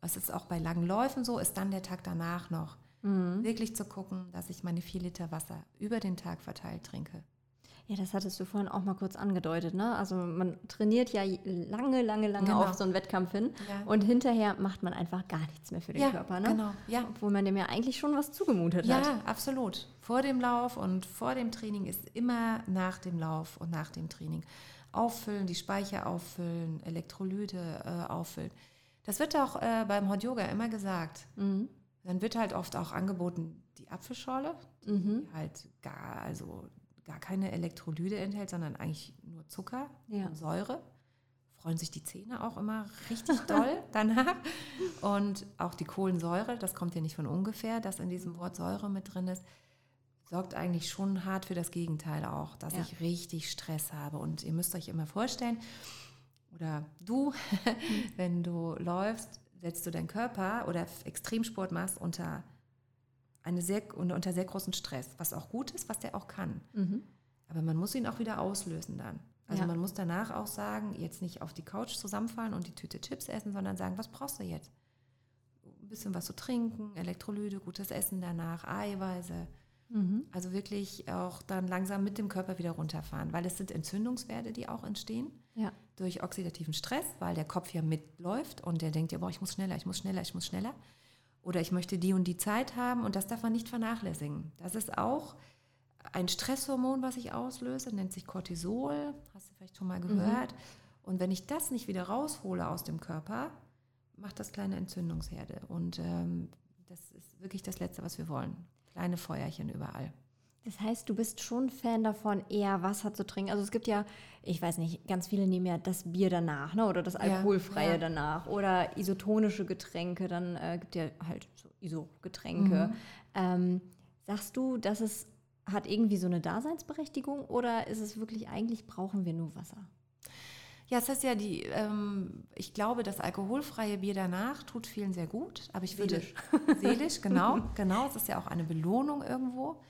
was ist auch bei langen Läufen so, ist dann der Tag danach noch. Mhm. Wirklich zu gucken, dass ich meine vier Liter Wasser über den Tag verteilt trinke. Ja, das hattest du vorhin auch mal kurz angedeutet. Ne? Also man trainiert ja lange, lange, lange genau. auf so einen Wettkampf hin ja. und hinterher macht man einfach gar nichts mehr für den ja, Körper. Ne? Genau, ja. Obwohl man dem ja eigentlich schon was zugemutet ja, hat. Ja, absolut. Vor dem Lauf und vor dem Training ist immer nach dem Lauf und nach dem Training. Auffüllen, die Speicher auffüllen, Elektrolyte äh, auffüllen. Das wird auch äh, beim Hot Yoga immer gesagt. Mhm. Dann wird halt oft auch angeboten die Apfelschorle, die mhm. halt gar, also gar keine Elektrolyte enthält, sondern eigentlich nur Zucker ja. und Säure. Freuen sich die Zähne auch immer richtig doll danach. Und auch die Kohlensäure, das kommt ja nicht von ungefähr, dass in diesem Wort Säure mit drin ist, sorgt eigentlich schon hart für das Gegenteil auch, dass ja. ich richtig Stress habe. Und ihr müsst euch immer vorstellen, oder du, wenn du läufst, setzt du deinen Körper oder Extremsport machst unter, eine sehr, unter sehr großen Stress, was auch gut ist, was der auch kann. Mhm. Aber man muss ihn auch wieder auslösen dann. Also ja. man muss danach auch sagen, jetzt nicht auf die Couch zusammenfallen und die Tüte Chips essen, sondern sagen, was brauchst du jetzt? Ein bisschen was zu trinken, Elektrolyte, gutes Essen danach, Eiweiße. Mhm. Also wirklich auch dann langsam mit dem Körper wieder runterfahren, weil es sind Entzündungswerte, die auch entstehen ja. durch oxidativen Stress, weil der Kopf ja mitläuft und der denkt ja, boah, ich muss schneller, ich muss schneller, ich muss schneller. Oder ich möchte die und die Zeit haben und das darf man nicht vernachlässigen. Das ist auch ein Stresshormon, was ich auslöse, nennt sich Cortisol, hast du vielleicht schon mal gehört. Mhm. Und wenn ich das nicht wieder raushole aus dem Körper, macht das kleine Entzündungsherde. Und ähm, das ist wirklich das Letzte, was wir wollen kleine Feuerchen überall. Das heißt, du bist schon Fan davon, eher Wasser zu trinken. Also es gibt ja, ich weiß nicht, ganz viele nehmen ja das Bier danach, ne? Oder das alkoholfreie ja, ja. danach. Oder isotonische Getränke, dann äh, gibt ja halt so ISO-Getränke. Mhm. Ähm, sagst du, dass es hat irgendwie so eine Daseinsberechtigung oder ist es wirklich, eigentlich brauchen wir nur Wasser? Ja, es ist ja die, ähm, ich glaube, das alkoholfreie Bier danach tut vielen sehr gut, aber ich seelisch. würde seelisch, genau, genau, es ist ja auch eine Belohnung irgendwo.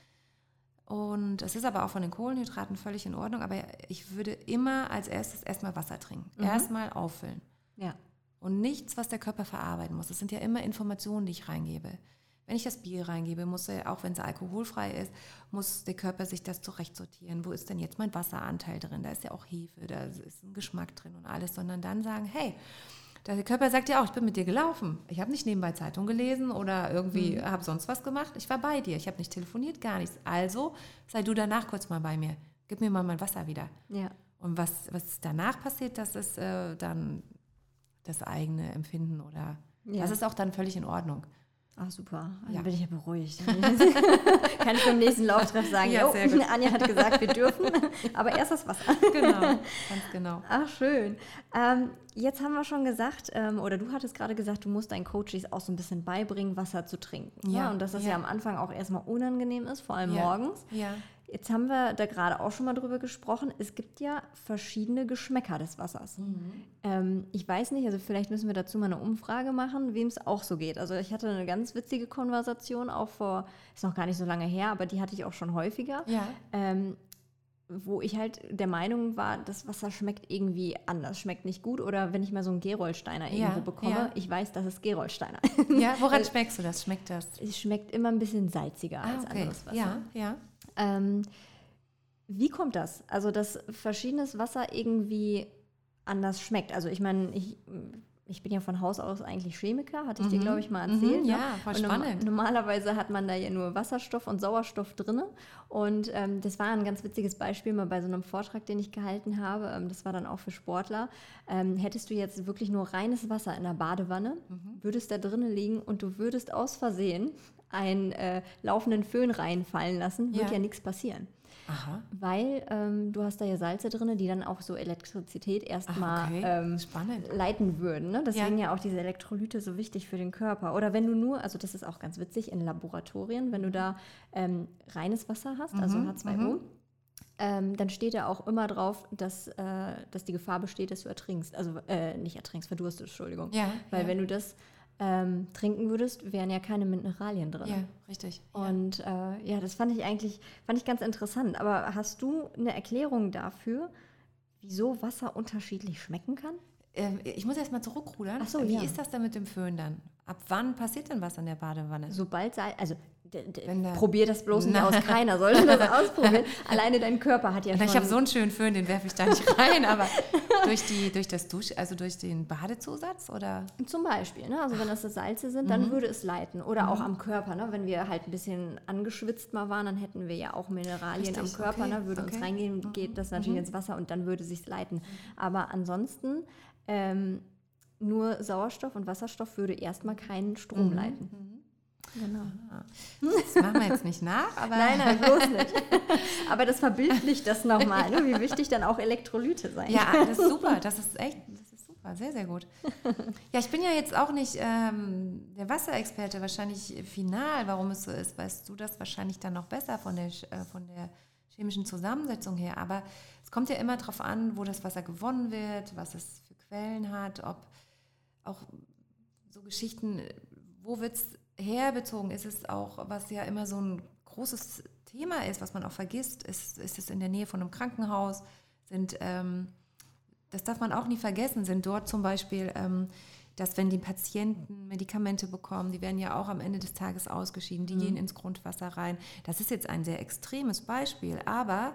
Und es ist aber auch von den Kohlenhydraten völlig in Ordnung, aber ich würde immer als erstes erstmal Wasser trinken. Mhm. Erstmal auffüllen. Ja. Und nichts, was der Körper verarbeiten muss. Das sind ja immer Informationen, die ich reingebe. Wenn ich das Bier reingebe, muss er, auch wenn es alkoholfrei ist, muss der Körper sich das zurechtsortieren. Wo ist denn jetzt mein Wasseranteil drin? Da ist ja auch Hefe, da ist ein Geschmack drin und alles, sondern dann sagen, hey, Der Körper sagt ja auch, ich bin mit dir gelaufen. Ich habe nicht nebenbei Zeitung gelesen oder irgendwie mhm. habe sonst was gemacht. Ich war bei dir. Ich habe nicht telefoniert, gar nichts. Also sei du danach kurz mal bei mir. Gib mir mal mein Wasser wieder. Ja. Und was, was danach passiert, das ist äh, dann das eigene Empfinden oder ja. das ist auch dann völlig in Ordnung. Ach super, dann ja. bin ich ja beruhigt. Kann ich beim nächsten Lauftreff sagen, ja, sehr gut. Anja hat gesagt, wir dürfen, aber erst das Wasser. Genau, ganz genau. Ach schön. Ähm, jetzt haben wir schon gesagt, ähm, oder du hattest gerade gesagt, du musst deinen Coaches auch so ein bisschen beibringen, Wasser zu trinken. Ja. ja und dass das ja. ja am Anfang auch erstmal unangenehm ist, vor allem morgens. Ja. Jetzt haben wir da gerade auch schon mal drüber gesprochen. Es gibt ja verschiedene Geschmäcker des Wassers. Mhm. Ähm, ich weiß nicht, also vielleicht müssen wir dazu mal eine Umfrage machen, wem es auch so geht. Also ich hatte eine ganz witzige Konversation auch vor, ist noch gar nicht so lange her, aber die hatte ich auch schon häufiger. Ja. Ähm, wo ich halt der Meinung war, das Wasser schmeckt irgendwie anders, schmeckt nicht gut. Oder wenn ich mal so einen Gerolsteiner ja, irgendwo bekomme, ja. ich weiß, das ist Gerolsteiner. Ja, woran schmeckst du das? Schmeckt das? Es schmeckt immer ein bisschen salziger ah, als okay. anderes Wasser. Ja, ja. Ähm, wie kommt das? Also, dass verschiedenes Wasser irgendwie anders schmeckt. Also, ich meine, ich, ich bin ja von Haus aus eigentlich Chemiker, hatte ich mhm. dir, glaube ich, mal mhm. erzählt. Mhm, ja, voll spannend. normalerweise hat man da ja nur Wasserstoff und Sauerstoff drin. Und ähm, das war ein ganz witziges Beispiel mal bei so einem Vortrag, den ich gehalten habe. Ähm, das war dann auch für Sportler. Ähm, hättest du jetzt wirklich nur reines Wasser in der Badewanne, mhm. würdest da drinnen liegen und du würdest aus Versehen einen äh, laufenden Föhn reinfallen lassen, wird ja, ja nichts passieren. Aha. Weil ähm, du hast da ja Salze drin, die dann auch so Elektrizität erstmal okay. ähm, leiten würden. Ne? Deswegen ja. ja auch diese Elektrolyte so wichtig für den Körper. Oder wenn du nur, also das ist auch ganz witzig in Laboratorien, wenn du da ähm, reines Wasser hast, also mhm. also H2O, mhm. Ähm, dann steht da auch immer drauf, dass, äh, dass die Gefahr besteht, dass du ertrinkst. Also äh, nicht ertrinkst, verdurstest, Entschuldigung. Ja, Weil ja. wenn du das ähm, trinken würdest, wären ja keine Mineralien drin. Ja, richtig. Und ja. Äh, ja, das fand ich eigentlich fand ich ganz interessant. Aber hast du eine Erklärung dafür, wieso Wasser unterschiedlich schmecken kann? Ähm, ich muss erst mal zurückrudern. Ach so, Wie ja. ist das denn mit dem Föhn dann? Ab wann passiert denn was in der Badewanne? Sobald Salz, also probier das bloß nicht aus. Keiner sollte das ausprobieren. Alleine dein Körper hat ja schon. Ich habe so einen schönen Föhn, den werfe ich da nicht rein, aber durch, die, durch das Dusch, also durch den Badezusatz oder? Zum Beispiel, ne? also wenn das Salze sind, dann mhm. würde es leiten. Oder mhm. auch am Körper, ne? wenn wir halt ein bisschen angeschwitzt mal waren, dann hätten wir ja auch Mineralien Richtig, am Körper, okay. ne? würde okay. uns reingehen, mhm. geht das natürlich mhm. ins Wasser und dann würde sich leiten. Aber ansonsten ähm, nur Sauerstoff und Wasserstoff würde erstmal keinen Strom mhm. leiten. Genau. Ah. Das machen wir jetzt nicht nach, aber. nein, nein, bloß nicht. aber das verbildlicht das nochmal, ne? wie wichtig dann auch Elektrolyte sein. Ja, das ist super. Das ist echt, das ist super, sehr, sehr gut. Ja, ich bin ja jetzt auch nicht ähm, der Wasserexperte, wahrscheinlich final, warum es so ist. Weißt du das wahrscheinlich dann noch besser von der, äh, von der chemischen Zusammensetzung her. Aber es kommt ja immer darauf an, wo das Wasser gewonnen wird, was es für Quellen hat, ob auch so Geschichten, wo wird es herbezogen ist es auch, was ja immer so ein großes Thema ist, was man auch vergisst, ist, ist es in der Nähe von einem Krankenhaus, sind, ähm, das darf man auch nie vergessen, sind dort zum Beispiel, ähm, dass wenn die Patienten Medikamente bekommen, die werden ja auch am Ende des Tages ausgeschieden, die mhm. gehen ins Grundwasser rein. Das ist jetzt ein sehr extremes Beispiel, aber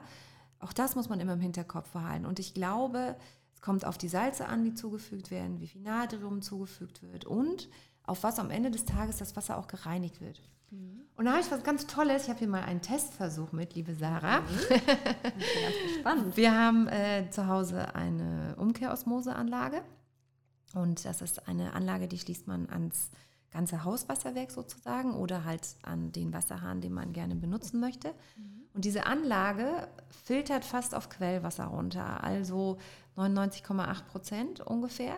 auch das muss man immer im Hinterkopf behalten. Und ich glaube, es kommt auf die Salze an, die zugefügt werden, wie viel Natrium zugefügt wird und auf was am Ende des Tages das Wasser auch gereinigt wird. Mhm. Und da habe ich was ganz Tolles. Ich habe hier mal einen Testversuch mit, liebe Sarah. Mhm. Ich bin ganz gespannt. Wir haben äh, zu Hause eine Umkehrosmoseanlage. Und das ist eine Anlage, die schließt man ans ganze Hauswasserwerk sozusagen oder halt an den Wasserhahn, den man gerne benutzen möchte. Mhm. Und diese Anlage filtert fast auf Quellwasser runter, also 99,8 Prozent ungefähr.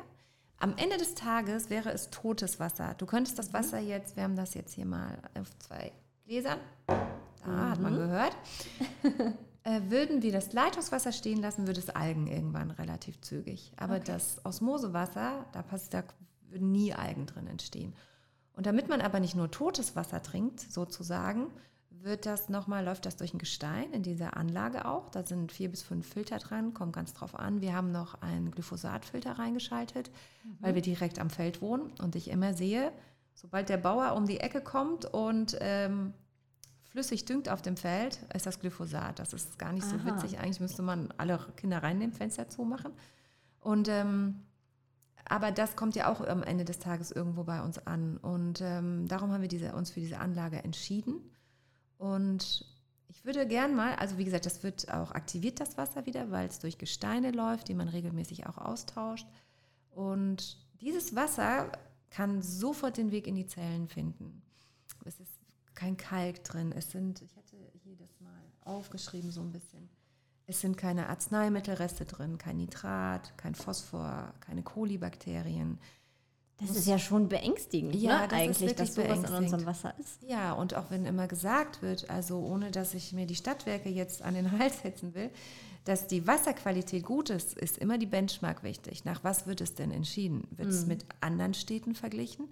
Am Ende des Tages wäre es totes Wasser. Du könntest das mhm. Wasser jetzt, wir haben das jetzt hier mal auf zwei Gläsern, da mhm. hat man gehört, äh, würden wir das Leitungswasser stehen lassen, würde es Algen irgendwann relativ zügig. Aber okay. das Osmosewasser, da, passt, da würden nie Algen drin entstehen. Und damit man aber nicht nur totes Wasser trinkt, sozusagen, wird das nochmal, läuft das durch ein Gestein in dieser Anlage auch. Da sind vier bis fünf Filter dran, kommt ganz drauf an. Wir haben noch einen Glyphosatfilter reingeschaltet, mhm. weil wir direkt am Feld wohnen und ich immer sehe, sobald der Bauer um die Ecke kommt und ähm, flüssig düngt auf dem Feld, ist das Glyphosat. Das ist gar nicht Aha. so witzig. Eigentlich müsste man alle Kinder reinnehmen, Fenster zumachen. Und ähm, aber das kommt ja auch am Ende des Tages irgendwo bei uns an. Und ähm, darum haben wir diese, uns für diese Anlage entschieden. Und ich würde gern mal, also wie gesagt, das wird auch aktiviert, das Wasser wieder, weil es durch Gesteine läuft, die man regelmäßig auch austauscht. Und dieses Wasser kann sofort den Weg in die Zellen finden. Es ist kein Kalk drin. Es sind, ich hatte hier das mal aufgeschrieben so ein bisschen. Es sind keine Arzneimittelreste drin, kein Nitrat, kein Phosphor, keine Kolibakterien. Das ist ja schon beängstigend, ja, ne? das eigentlich, dass sowas in unserem Wasser ist. Ja, und auch wenn immer gesagt wird, also ohne dass ich mir die Stadtwerke jetzt an den Hals setzen will, dass die Wasserqualität gut ist, ist immer die Benchmark wichtig. Nach was wird es denn entschieden? Wird es mhm. mit anderen Städten verglichen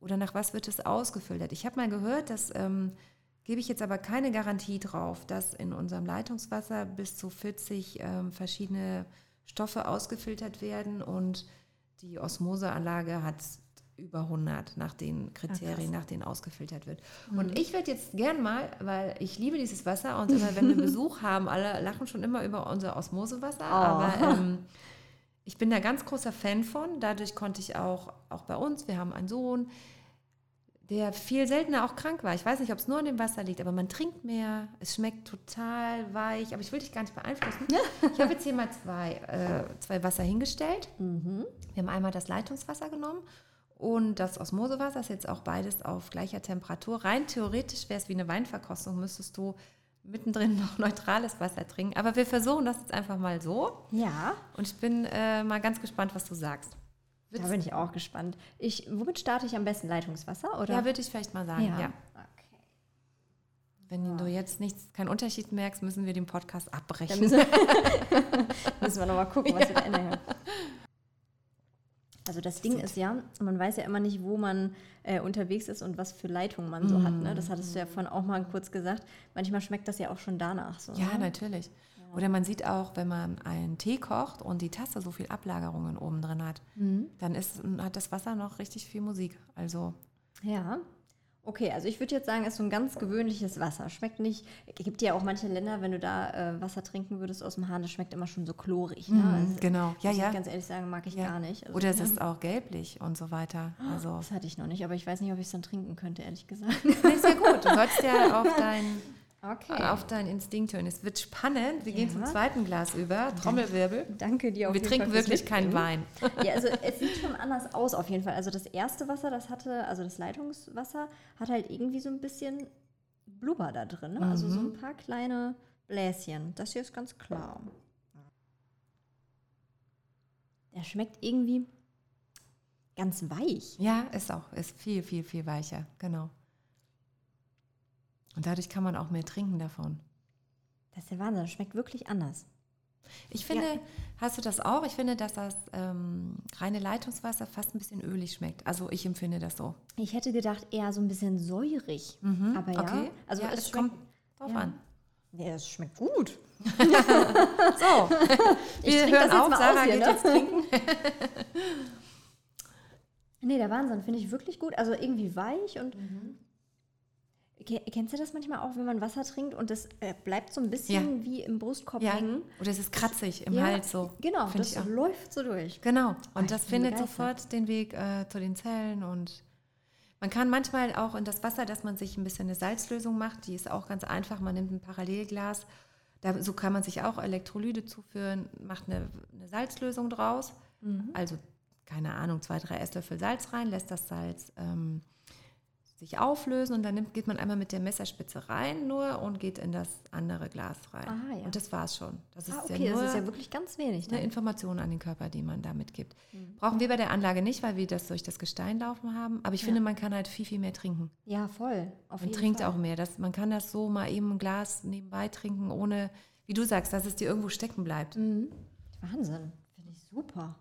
oder nach was wird es ausgefiltert? Ich habe mal gehört, dass ähm, gebe ich jetzt aber keine Garantie drauf, dass in unserem Leitungswasser bis zu 40 ähm, verschiedene Stoffe ausgefiltert werden und die Osmoseanlage hat über 100 nach den Kriterien, Ach, nach denen ausgefiltert wird. Mhm. Und ich werde jetzt gern mal, weil ich liebe dieses Wasser und immer, wenn wir Besuch haben, alle lachen schon immer über unser Osmosewasser, oh. aber ähm, ich bin da ganz großer Fan von. Dadurch konnte ich auch, auch bei uns, wir haben einen Sohn, der viel seltener auch krank war. Ich weiß nicht, ob es nur an dem Wasser liegt, aber man trinkt mehr, es schmeckt total weich. Aber ich will dich gar nicht beeinflussen. ich habe jetzt hier mal zwei, äh, zwei Wasser hingestellt. Mhm. Wir haben einmal das Leitungswasser genommen und das Osmosewasser ist jetzt auch beides auf gleicher Temperatur. Rein theoretisch wäre es wie eine Weinverkostung, müsstest du mittendrin noch neutrales Wasser trinken. Aber wir versuchen das jetzt einfach mal so. Ja. Und ich bin äh, mal ganz gespannt, was du sagst. Da bin ich auch gespannt. Ich, womit starte ich am besten? Leitungswasser? Oder? Ja, würde ich vielleicht mal sagen, ja. ja. Okay. Wenn du jetzt nichts, keinen Unterschied merkst, müssen wir den Podcast abbrechen. müssen, müssen wir nochmal gucken, was ja. wir da ändern. Also das Ding ist ja, man weiß ja immer nicht, wo man äh, unterwegs ist und was für Leitungen man so mm. hat. Ne? Das hattest du ja vorhin auch mal kurz gesagt. Manchmal schmeckt das ja auch schon danach so. Ja, ne? natürlich. Oder man sieht auch, wenn man einen Tee kocht und die Tasse so viel Ablagerungen oben drin hat, mhm. dann ist, hat das Wasser noch richtig viel Musik. Also. Ja. Okay, also ich würde jetzt sagen, es ist so ein ganz gewöhnliches Wasser. Schmeckt nicht, es gibt ja auch manche Länder, wenn du da äh, Wasser trinken würdest aus dem Hahn, das schmeckt immer schon so chlorig. Ne? Mhm, also, genau, ja, ja. Ich ganz ehrlich sagen, mag ich ja. gar nicht. Also, Oder es ist auch gelblich und so weiter. Also. Das hatte ich noch nicht, aber ich weiß nicht, ob ich es dann trinken könnte, ehrlich gesagt. Nee, sehr gut. Du sollst ja auf dein Okay. Auf deinen Instinkt hören. Es wird spannend. Wir ja. gehen zum zweiten Glas über. Trommelwirbel. Danke dir. Auf Wir trinken Fall wirklich keinen Wein. Ja, also es sieht schon anders aus auf jeden Fall. Also das erste Wasser, das hatte, also das Leitungswasser, hat halt irgendwie so ein bisschen Blubber da drin. Ne? Mhm. Also so ein paar kleine Bläschen. Das hier ist ganz klar. Der schmeckt irgendwie ganz weich. Ja, ist auch. Ist viel, viel, viel weicher. Genau. Und dadurch kann man auch mehr trinken davon. Das ist der Wahnsinn, das schmeckt wirklich anders. Ich finde, ja. hast du das auch? Ich finde, dass das ähm, reine Leitungswasser fast ein bisschen ölig schmeckt. Also ich empfinde das so. Ich hätte gedacht, eher so ein bisschen säurig. Mhm, aber ja, okay. also ja, es, es kommt drauf ja. an. Ja, es schmeckt gut. so, wir hören auf, Sarah hier, geht ne? jetzt trinken. nee, der Wahnsinn finde ich wirklich gut. Also irgendwie weich und mhm. Kennst du das manchmal auch, wenn man Wasser trinkt und das äh, bleibt so ein bisschen ja. wie im Brustkorb ja. hängen? Oder es ist kratzig im ja, Hals so. Genau, das läuft so durch. Genau, und oh, das findet sofort den Weg äh, zu den Zellen und man kann manchmal auch in das Wasser, dass man sich ein bisschen eine Salzlösung macht, die ist auch ganz einfach. Man nimmt ein Parallelglas, da, so kann man sich auch Elektrolyte zuführen, macht eine, eine Salzlösung draus. Mhm. Also, keine Ahnung, zwei, drei Esslöffel Salz rein, lässt das Salz ähm, sich auflösen und dann nimmt, geht man einmal mit der Messerspitze rein nur und geht in das andere Glas rein. Aha, ja. Und das war es schon. Das ist ah, okay, ja nur das ist ja wirklich ganz wenig. Eine Information an den Körper, die man da mitgibt. Mhm. Brauchen wir bei der Anlage nicht, weil wir das durch das Gestein laufen haben. Aber ich ja. finde, man kann halt viel, viel mehr trinken. Ja, voll. Auf man trinkt Fall. auch mehr. Das, man kann das so mal eben ein Glas nebenbei trinken, ohne, wie du sagst, dass es dir irgendwo stecken bleibt. Mhm. Wahnsinn. Finde ich super.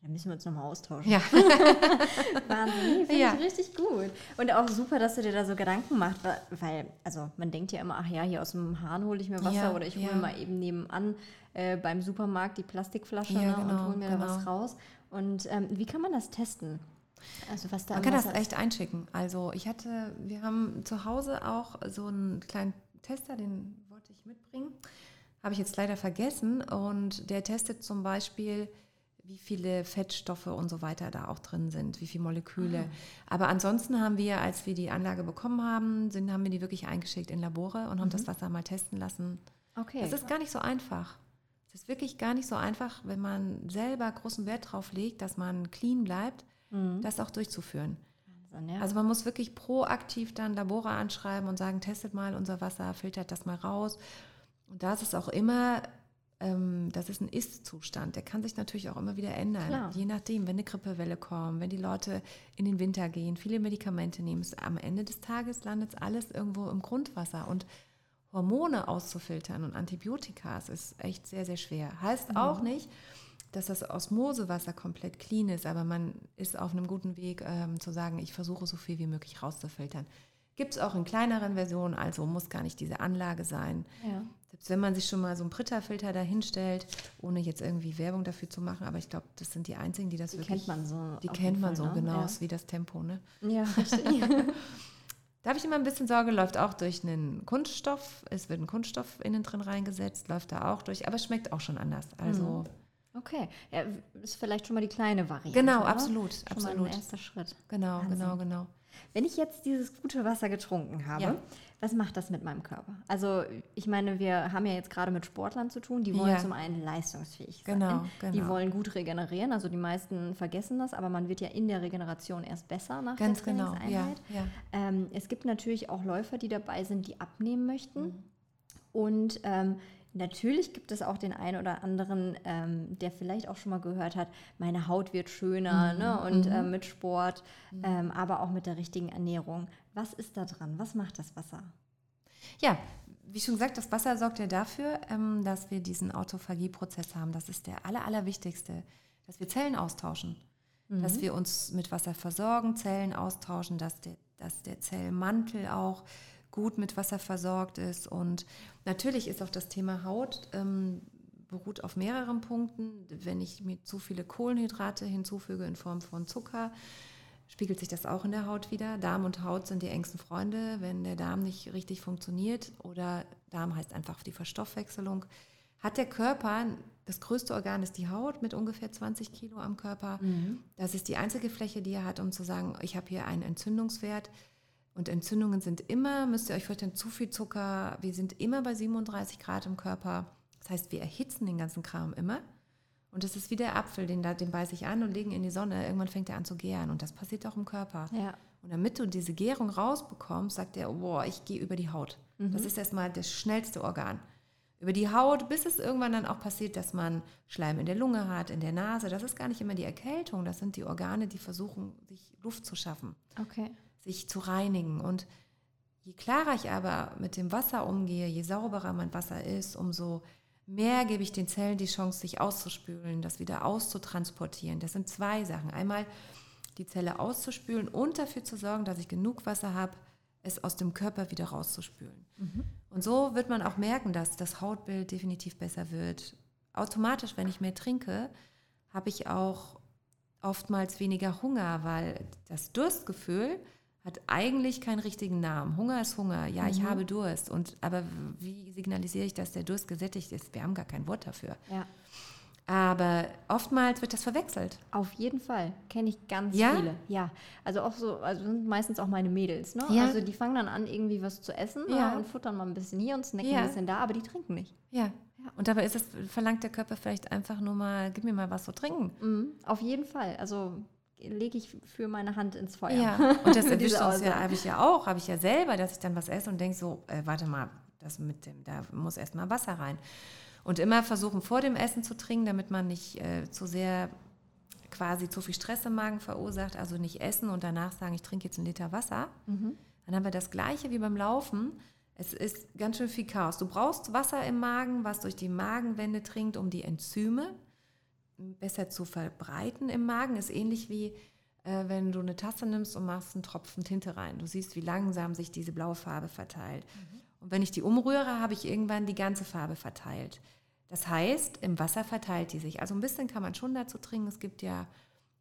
Da müssen wir uns nochmal austauschen. Ja. Wahnsinn. Finde ja. ich richtig gut. Und auch super, dass du dir da so Gedanken machst, weil, also man denkt ja immer, ach ja, hier aus dem Hahn hole ich mir Wasser ja, oder ich hole ja. mal eben nebenan äh, beim Supermarkt die Plastikflasche ja, ne, genau, und hole mir genau. da was raus. Und ähm, wie kann man das testen? Also was da man kann Wasser das echt einschicken. Also ich hatte, wir haben zu Hause auch so einen kleinen Tester, den wollte ich mitbringen. Habe ich jetzt leider vergessen. Und der testet zum Beispiel wie viele Fettstoffe und so weiter da auch drin sind, wie viele Moleküle. Ah. Aber ansonsten haben wir, als wir die Anlage bekommen haben, sind, haben wir die wirklich eingeschickt in Labore und haben mhm. das Wasser mal testen lassen. Okay. Das ist gar nicht so einfach. Es ist wirklich gar nicht so einfach, wenn man selber großen Wert drauf legt, dass man clean bleibt, mhm. das auch durchzuführen. Wahnsinn, ja. Also man muss wirklich proaktiv dann Labore anschreiben und sagen, testet mal unser Wasser, filtert das mal raus. Und da ist es auch immer, ähm, das ist ein Ist-Zustand, der kann sich natürlich auch immer wieder ändern. Klar. Je nachdem, wenn eine Grippewelle kommt, wenn die Leute in den Winter gehen, viele Medikamente nehmen, am Ende des Tages landet alles irgendwo im Grundwasser. Und Hormone auszufiltern und Antibiotika, ist echt sehr, sehr schwer. Heißt mhm. auch nicht, dass das Osmosewasser komplett clean ist, aber man ist auf einem guten Weg ähm, zu sagen, ich versuche so viel wie möglich rauszufiltern. Gibt es auch in kleineren Versionen, also muss gar nicht diese Anlage sein. Ja. Selbst wenn man sich schon mal so einen Pritta-Filter dahinstellt, ohne jetzt irgendwie Werbung dafür zu machen, aber ich glaube, das sind die einzigen, die das die wirklich. kennt man so. Die kennt man Fall, so, ne? genau, ja. wie das Tempo, ne? Ja, richtig. Da habe ich immer ein bisschen Sorge, läuft auch durch einen Kunststoff. Es wird ein Kunststoff innen drin reingesetzt, läuft da auch durch, aber schmeckt auch schon anders. Also. Mhm. Okay, ja, ist vielleicht schon mal die kleine Variante. Genau, absolut. Schon absolut. mal ein erster Schritt. Genau, Wahnsinn. genau, genau. Wenn ich jetzt dieses gute Wasser getrunken habe, ja. was macht das mit meinem Körper? Also ich meine, wir haben ja jetzt gerade mit Sportlern zu tun, die wollen ja. zum einen leistungsfähig sein. Genau, genau. Die wollen gut regenerieren, also die meisten vergessen das, aber man wird ja in der Regeneration erst besser nach Ganz der genau, ja, ja. Ähm, es gibt natürlich auch Läufer, die dabei sind, die abnehmen möchten. Mhm. Und ähm, Natürlich gibt es auch den einen oder anderen, ähm, der vielleicht auch schon mal gehört hat, meine Haut wird schöner mhm. ne? und mhm. äh, mit Sport, mhm. ähm, aber auch mit der richtigen Ernährung. Was ist da dran? Was macht das Wasser? Ja, wie schon gesagt, das Wasser sorgt ja dafür, ähm, dass wir diesen Autophagieprozess haben. Das ist der aller, allerwichtigste, dass wir Zellen austauschen, dass mhm. wir uns mit Wasser versorgen, Zellen austauschen, dass der, dass der Zellmantel auch gut mit Wasser versorgt ist. Und natürlich ist auch das Thema Haut ähm, beruht auf mehreren Punkten. Wenn ich mir zu viele Kohlenhydrate hinzufüge in Form von Zucker, spiegelt sich das auch in der Haut wieder. Darm und Haut sind die engsten Freunde. Wenn der Darm nicht richtig funktioniert oder Darm heißt einfach die Verstoffwechselung, hat der Körper, das größte Organ ist die Haut mit ungefähr 20 Kilo am Körper. Mhm. Das ist die einzige Fläche, die er hat, um zu sagen, ich habe hier einen Entzündungswert. Und Entzündungen sind immer, müsst ihr euch vorstellen, zu viel Zucker. Wir sind immer bei 37 Grad im Körper. Das heißt, wir erhitzen den ganzen Kram immer. Und das ist wie der Apfel, den, den beiße ich an und legen in die Sonne. Irgendwann fängt er an zu gären. Und das passiert auch im Körper. Ja. Und damit du diese Gärung rausbekommst, sagt er, boah, ich gehe über die Haut. Mhm. Das ist erstmal das schnellste Organ. Über die Haut, bis es irgendwann dann auch passiert, dass man Schleim in der Lunge hat, in der Nase. Das ist gar nicht immer die Erkältung. Das sind die Organe, die versuchen, sich Luft zu schaffen. Okay sich zu reinigen. Und je klarer ich aber mit dem Wasser umgehe, je sauberer mein Wasser ist, umso mehr gebe ich den Zellen die Chance, sich auszuspülen, das wieder auszutransportieren. Das sind zwei Sachen. Einmal die Zelle auszuspülen und dafür zu sorgen, dass ich genug Wasser habe, es aus dem Körper wieder rauszuspülen. Mhm. Und so wird man auch merken, dass das Hautbild definitiv besser wird. Automatisch, wenn ich mehr trinke, habe ich auch oftmals weniger Hunger, weil das Durstgefühl hat eigentlich keinen richtigen Namen. Hunger ist Hunger. Ja, mhm. ich habe Durst. Und, aber wie signalisiere ich, dass der Durst gesättigt ist? Wir haben gar kein Wort dafür. Ja. Aber oftmals wird das verwechselt. Auf jeden Fall. Kenne ich ganz ja? viele. Ja. Also auch so, also sind meistens auch meine Mädels, ne? Ja. Also die fangen dann an, irgendwie was zu essen ja. ne? und futtern mal ein bisschen hier und snacken ja. ein bisschen da, aber die trinken nicht. Ja. ja. Und dabei ist es, verlangt der Körper vielleicht einfach nur mal, gib mir mal was zu trinken. Mhm. Auf jeden Fall. Also lege ich für meine Hand ins Feuer. Ja, und das erwischt uns ja, habe ich ja auch, habe ich ja selber, dass ich dann was esse und denke so, äh, warte mal, das mit dem, da muss erst mal Wasser rein. Und immer versuchen, vor dem Essen zu trinken, damit man nicht äh, zu sehr quasi zu viel Stress im Magen verursacht, also nicht essen und danach sagen, ich trinke jetzt einen Liter Wasser. Mhm. Dann haben wir das Gleiche wie beim Laufen. Es ist ganz schön viel Chaos. Du brauchst Wasser im Magen, was durch die Magenwände dringt, um die Enzyme besser zu verbreiten im Magen. Ist ähnlich wie äh, wenn du eine Tasse nimmst und machst einen Tropfen Tinte rein. Du siehst, wie langsam sich diese blaue Farbe verteilt. Mhm. Und wenn ich die umrühre, habe ich irgendwann die ganze Farbe verteilt. Das heißt, im Wasser verteilt die sich. Also ein bisschen kann man schon dazu trinken. Es gibt ja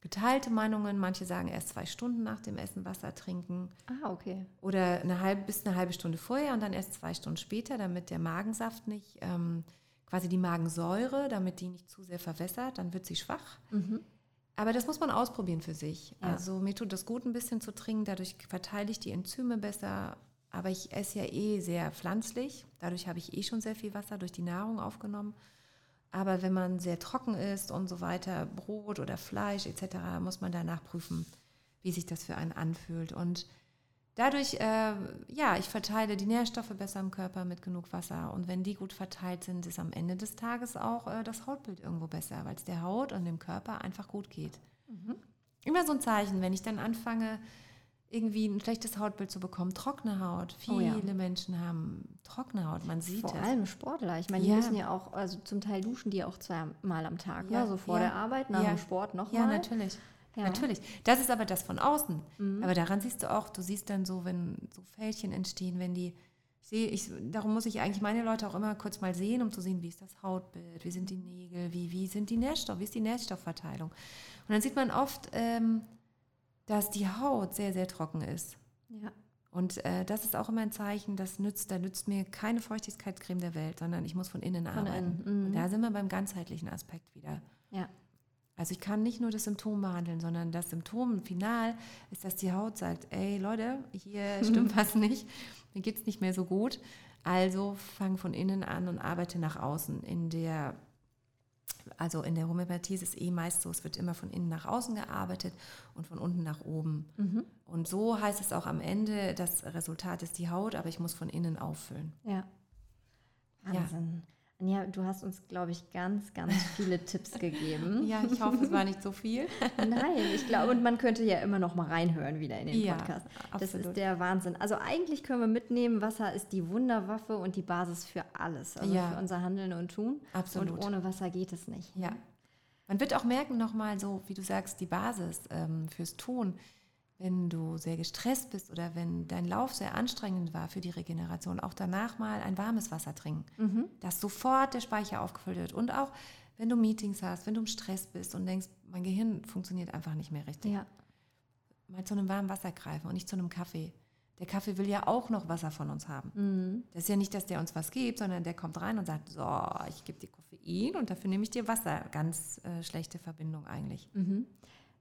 geteilte Meinungen. Manche sagen erst zwei Stunden nach dem Essen Wasser trinken. Ah, okay. Oder eine halbe, bis eine halbe Stunde vorher und dann erst zwei Stunden später, damit der Magensaft nicht ähm, quasi die Magensäure, damit die nicht zu sehr verwässert, dann wird sie schwach. Mhm. Aber das muss man ausprobieren für sich. Ja. Also mir tut das gut, ein bisschen zu trinken, dadurch verteile ich die Enzyme besser. Aber ich esse ja eh sehr pflanzlich, dadurch habe ich eh schon sehr viel Wasser durch die Nahrung aufgenommen. Aber wenn man sehr trocken ist und so weiter, Brot oder Fleisch etc., muss man danach prüfen, wie sich das für einen anfühlt. Und dadurch, äh, ja, ich verteile die Nährstoffe besser im Körper mit genug Wasser. Und wenn die gut verteilt sind, ist am Ende des Tages auch äh, das Hautbild irgendwo besser, weil es der Haut und dem Körper einfach gut geht. Mhm. Immer so ein Zeichen, wenn ich dann anfange, irgendwie ein schlechtes Hautbild zu bekommen, trockene Haut. Viele oh ja. Menschen haben trockene Haut, man sieht Vor es. allem Sportler. Ich meine, die ja. müssen ja auch, also zum Teil duschen die auch zweimal am Tag, ja. ne? so vor der Arbeit, nach dem Sport nochmal. Ja, natürlich. Ja. Natürlich. Das ist aber das von außen. Mhm. Aber daran siehst du auch, du siehst dann so, wenn so Fältchen entstehen, wenn die, ich sehe, ich, darum muss ich eigentlich meine Leute auch immer kurz mal sehen, um zu sehen, wie ist das Hautbild, wie sind die Nägel, wie, wie sind die Nährstoffe, wie ist die Nährstoffverteilung. Und dann sieht man oft, ähm, dass die Haut sehr, sehr trocken ist. Ja. Und äh, das ist auch immer ein Zeichen, das nützt, da nützt mir keine Feuchtigkeitscreme der Welt, sondern ich muss von innen von arbeiten. Innen. Mhm. Und da sind wir beim ganzheitlichen Aspekt wieder. Ja. Also ich kann nicht nur das Symptom behandeln, sondern das Symptom final ist, dass die Haut sagt, ey Leute, hier stimmt was nicht, mir geht es nicht mehr so gut. Also fang von innen an und arbeite nach außen. In der, also in der Homöopathie ist es eh meist so, es wird immer von innen nach außen gearbeitet und von unten nach oben. Mhm. Und so heißt es auch am Ende, das Resultat ist die Haut, aber ich muss von innen auffüllen. Ja. Wahnsinn. Ja. Anja, du hast uns, glaube ich, ganz, ganz viele Tipps gegeben. Ja, ich hoffe, es war nicht so viel. Nein, ich glaube, und man könnte ja immer noch mal reinhören wieder in den ja, Podcast. Absolut. Das ist der Wahnsinn. Also eigentlich können wir mitnehmen, Wasser ist die Wunderwaffe und die Basis für alles, also ja. für unser Handeln und Tun. Absolut. Und ohne Wasser geht es nicht. Ja. Man wird auch merken, nochmal so, wie du sagst, die Basis ähm, fürs Tun wenn du sehr gestresst bist oder wenn dein Lauf sehr anstrengend war für die Regeneration, auch danach mal ein warmes Wasser trinken, mhm. dass sofort der Speicher aufgefüllt wird. Und auch wenn du Meetings hast, wenn du im Stress bist und denkst, mein Gehirn funktioniert einfach nicht mehr richtig, ja. mal zu einem warmen Wasser greifen und nicht zu einem Kaffee. Der Kaffee will ja auch noch Wasser von uns haben. Mhm. Das ist ja nicht, dass der uns was gibt, sondern der kommt rein und sagt, so, ich gebe dir Koffein und dafür nehme ich dir Wasser. Ganz äh, schlechte Verbindung eigentlich. Mhm.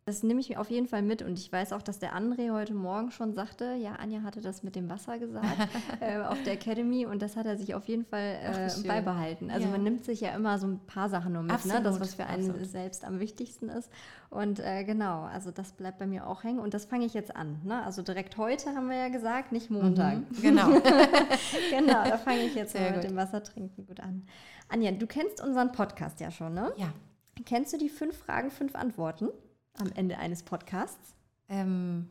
Das nehme ich mir auf jeden Fall mit und ich weiß auch, dass der André heute Morgen schon sagte, ja, Anja hatte das mit dem Wasser gesagt äh, auf der Academy und das hat er sich auf jeden Fall äh, Ach, beibehalten. Also ja. man nimmt sich ja immer so ein paar Sachen nur mit, absolut, ne? das, was für einen absolut. selbst am wichtigsten ist. Und äh, genau, also das bleibt bei mir auch hängen und das fange ich jetzt an. Ne? Also direkt heute haben wir ja gesagt, nicht Montag. Mhm, genau. genau, da fange ich jetzt mit dem Wassertrinken gut an. Anja, du kennst unseren Podcast ja schon, ne? Ja. Kennst du die fünf Fragen, fünf Antworten? Am Ende eines Podcasts? Ähm,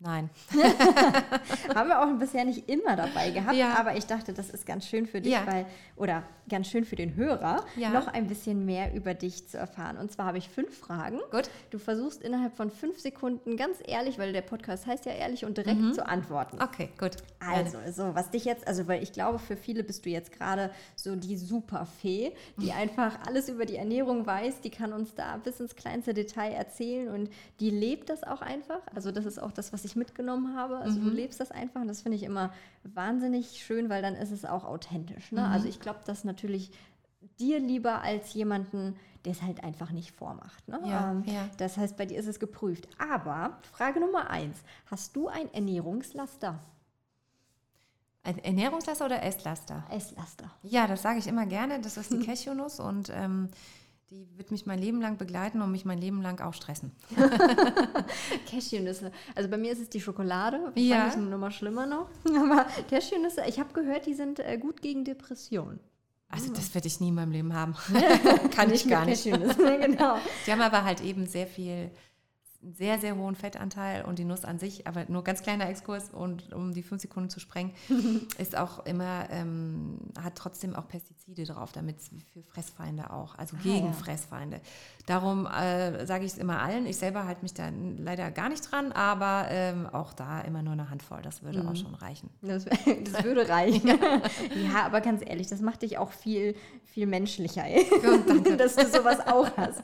Nein. Haben wir auch bisher nicht immer dabei gehabt, ja. aber ich dachte, das ist ganz schön für dich, ja. weil, oder ganz schön für den Hörer, ja. noch ein bisschen mehr über dich zu erfahren. Und zwar habe ich fünf Fragen. Gut. Du versuchst innerhalb von fünf Sekunden ganz ehrlich, weil der Podcast heißt ja ehrlich und direkt mhm. zu antworten. Okay, gut. Also, so, was dich jetzt, also, weil ich glaube, für viele bist du jetzt gerade so die Superfee, die einfach alles über die Ernährung weiß, die kann uns da bis ins kleinste Detail erzählen und die lebt das auch einfach. Also, das ist auch das, was ich ich mitgenommen habe. Also mhm. du lebst das einfach und das finde ich immer wahnsinnig schön, weil dann ist es auch authentisch. Ne? Mhm. Also ich glaube, das natürlich dir lieber als jemanden, der es halt einfach nicht vormacht. Ne? Ja, ähm, ja. Das heißt, bei dir ist es geprüft. Aber Frage Nummer eins: Hast du ein Ernährungslaster? Ein Ernährungslaster oder Esslaster? Esslaster. Ja, das sage ich immer gerne. Das ist die Cashewnuss und ähm, die wird mich mein Leben lang begleiten und mich mein Leben lang auch stressen. Cashewnüsse. Also bei mir ist es die Schokolade. Ich ja. fand das mal schlimmer noch. Aber Cashewnüsse, ich habe gehört, die sind äh, gut gegen Depressionen. Also das werde ich nie in meinem Leben haben. Kann ich gar nicht. genau. Die haben aber halt eben sehr viel einen sehr, sehr hohen Fettanteil und die Nuss an sich, aber nur ganz kleiner Exkurs und um die fünf Sekunden zu sprengen, ist auch immer, ähm, hat trotzdem auch Pestizide drauf, damit für Fressfeinde auch, also ah, gegen ja. Fressfeinde. Darum äh, sage ich es immer allen. Ich selber halte mich da leider gar nicht dran, aber ähm, auch da immer nur eine Handvoll, das würde mhm. auch schon reichen. Das, das würde reichen. ja, aber ganz ehrlich, das macht dich auch viel, viel menschlicher, ja, dass du sowas auch hast.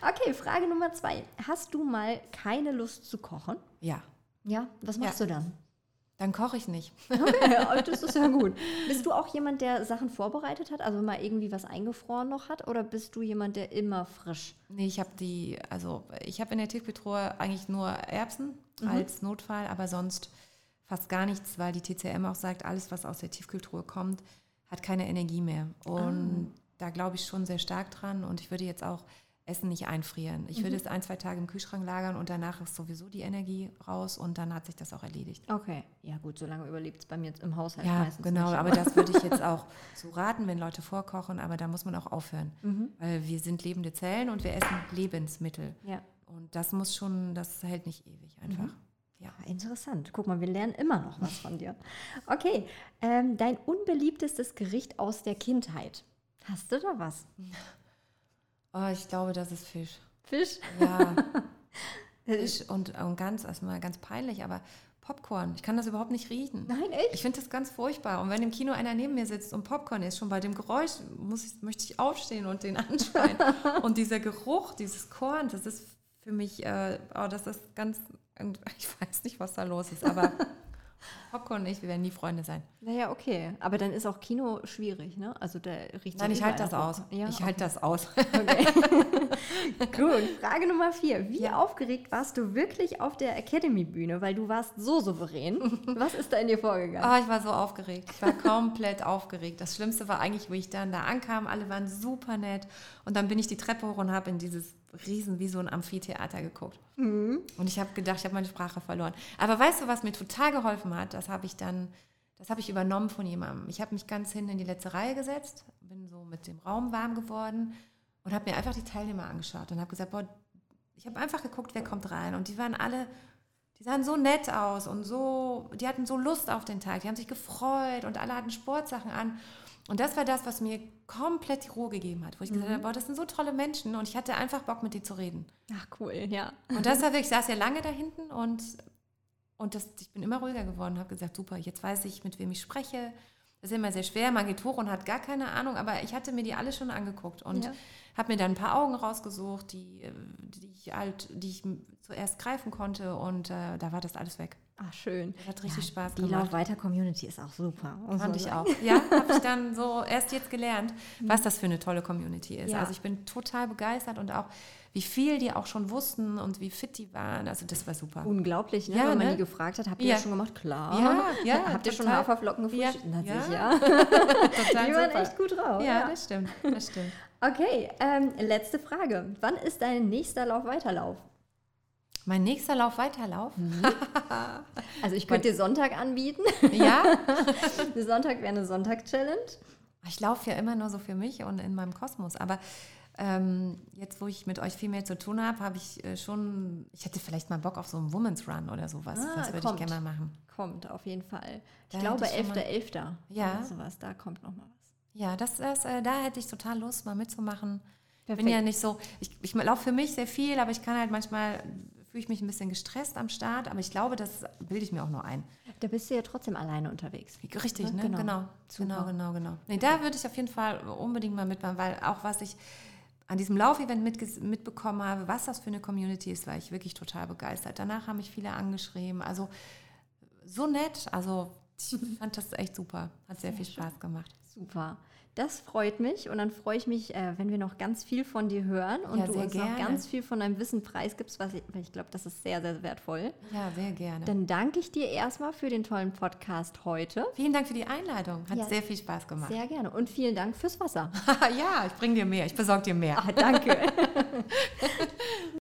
okay, Frage Nummer zwei. Hast Hast du mal keine Lust zu kochen? Ja. Ja, was machst ja. du dann? Dann koche ich nicht. Okay, das ist ja gut. Bist du auch jemand, der Sachen vorbereitet hat, also mal irgendwie was eingefroren noch hat, oder bist du jemand, der immer frisch? Nee, ich habe die, also ich habe in der Tiefkühltruhe eigentlich nur Erbsen mhm. als Notfall, aber sonst fast gar nichts, weil die TCM auch sagt, alles, was aus der Tiefkühltruhe kommt, hat keine Energie mehr. Und ah. da glaube ich schon sehr stark dran und ich würde jetzt auch Essen nicht einfrieren. Ich mhm. würde es ein, zwei Tage im Kühlschrank lagern und danach ist sowieso die Energie raus und dann hat sich das auch erledigt. Okay, ja gut, solange überlebt es bei mir jetzt im Haushalt ja, meistens genau, nicht, aber das würde ich jetzt auch so raten, wenn Leute vorkochen, aber da muss man auch aufhören, mhm. weil wir sind lebende Zellen und wir essen Lebensmittel. Ja. Und das muss schon, das hält nicht ewig einfach. Mhm. Ja. Ah, interessant. Guck mal, wir lernen immer noch was von dir. Okay, ähm, dein unbeliebtestes Gericht aus der Kindheit. Hast du da was? Oh, ich glaube, das ist Fisch. Fisch? Ja. Fisch und, und ganz, erstmal ganz peinlich, aber Popcorn. Ich kann das überhaupt nicht riechen. Nein, echt? Ich finde das ganz furchtbar. Und wenn im Kino einer neben mir sitzt und Popcorn ist, schon bei dem Geräusch muss ich, möchte ich aufstehen und den anschreien. und dieser Geruch, dieses Korn, das ist für mich, äh, oh, das ist ganz, ich weiß nicht, was da los ist, aber Popcorn und ich, wir werden nie Freunde sein. Naja, okay. Aber dann ist auch Kino schwierig, ne? Also der riecht Nein, ich halte das aus. Ja, ich halte das aus. Okay. Gut. Frage Nummer vier. Wie ja. aufgeregt warst du wirklich auf der Academy-Bühne? Weil du warst so souverän. Was ist da in dir vorgegangen? Oh, ich war so aufgeregt. Ich war komplett aufgeregt. Das Schlimmste war eigentlich, wo ich dann da ankam. Alle waren super nett. Und dann bin ich die Treppe hoch und habe in dieses riesen wie so ein Amphitheater geguckt. Mhm. Und ich habe gedacht, ich habe meine Sprache verloren. Aber weißt du, was mir total geholfen hat? Das habe ich dann, das habe ich übernommen von jemandem. Ich habe mich ganz hinten in die letzte Reihe gesetzt, bin so mit dem Raum warm geworden und habe mir einfach die Teilnehmer angeschaut und habe gesagt, boah, ich habe einfach geguckt, wer kommt rein. Und die waren alle, die sahen so nett aus und so, die hatten so Lust auf den Tag, die haben sich gefreut und alle hatten Sportsachen an. Und das war das, was mir komplett die Ruhe gegeben hat, wo ich mhm. gesagt habe, boah, das sind so tolle Menschen und ich hatte einfach Bock, mit dir zu reden. Ach, cool, ja. Und das war wirklich, ich saß ja lange da hinten und, und das, ich bin immer ruhiger geworden, habe gesagt, super, jetzt weiß ich, mit wem ich spreche. Das ist immer sehr schwer, man geht hoch und hat gar keine Ahnung, aber ich hatte mir die alle schon angeguckt und ja. habe mir dann ein paar Augen rausgesucht, die, die ich halt, die ich zuerst greifen konnte und äh, da war das alles weg. Ach, schön. Hat richtig ja, Spaß gemacht. Die Lauf weiter Community ist auch super. Fand ich auch. Ja, habe ich dann so erst jetzt gelernt, mhm. was das für eine tolle Community ist. Ja. Also ich bin total begeistert und auch wie viel die auch schon wussten und wie fit die waren. Also das war super. Unglaublich, ne? Ja, wenn man ne? die gefragt hat, habt ihr ja. das schon gemacht? Klar. Ja, ja. Habt ihr schon Haferflocken gefrühstückt? Ja. Natürlich, ja. total die waren super. echt gut drauf. Ja, das stimmt. Das stimmt. Okay, ähm, letzte Frage. Wann ist dein nächster Lauf-Weiterlauf? Mein nächster Lauf-Weiterlauf? Mhm. also ich könnte dir Sonntag anbieten. Ja? Sonntag wäre eine Sonntag-Challenge. Ich laufe ja immer nur so für mich und in meinem Kosmos. Aber ähm, jetzt, wo ich mit euch viel mehr zu tun habe, habe ich äh, schon, ich hätte vielleicht mal Bock auf so einen Women's Run oder sowas. Ah, das würde ich gerne mal machen. Kommt, auf jeden Fall. Ich da glaube, 11.11. .11. Ja. sowas, da kommt noch mal was. Ja, das, das, äh, da hätte ich total Lust, mal mitzumachen. Ich bin ja nicht so, ich, ich laufe für mich sehr viel, aber ich kann halt manchmal fühle ich mich ein bisschen gestresst am Start, aber ich glaube, das bilde ich mir auch nur ein. Da bist du ja trotzdem alleine unterwegs. Richtig, ne? Genau, genau, genau, genau. genau. Nee, da würde ich auf jeden Fall unbedingt mal mitmachen, weil auch was ich an diesem Laufevent mit, mitbekommen habe, was das für eine Community ist, war ich wirklich total begeistert. Danach haben mich viele angeschrieben. Also so nett. Also ich fand das echt super. Hat sehr, sehr viel Spaß gemacht. Super. Das freut mich und dann freue ich mich, äh, wenn wir noch ganz viel von dir hören und ja, du uns gerne. noch ganz viel von deinem Wissen preisgibst, was ich, weil ich glaube, das ist sehr, sehr wertvoll. Ja, sehr gerne. Dann danke ich dir erstmal für den tollen Podcast heute. Vielen Dank für die Einladung. Hat ja, sehr viel Spaß gemacht. Sehr gerne und vielen Dank fürs Wasser. ja, ich bringe dir mehr. Ich besorge dir mehr. Ah, danke.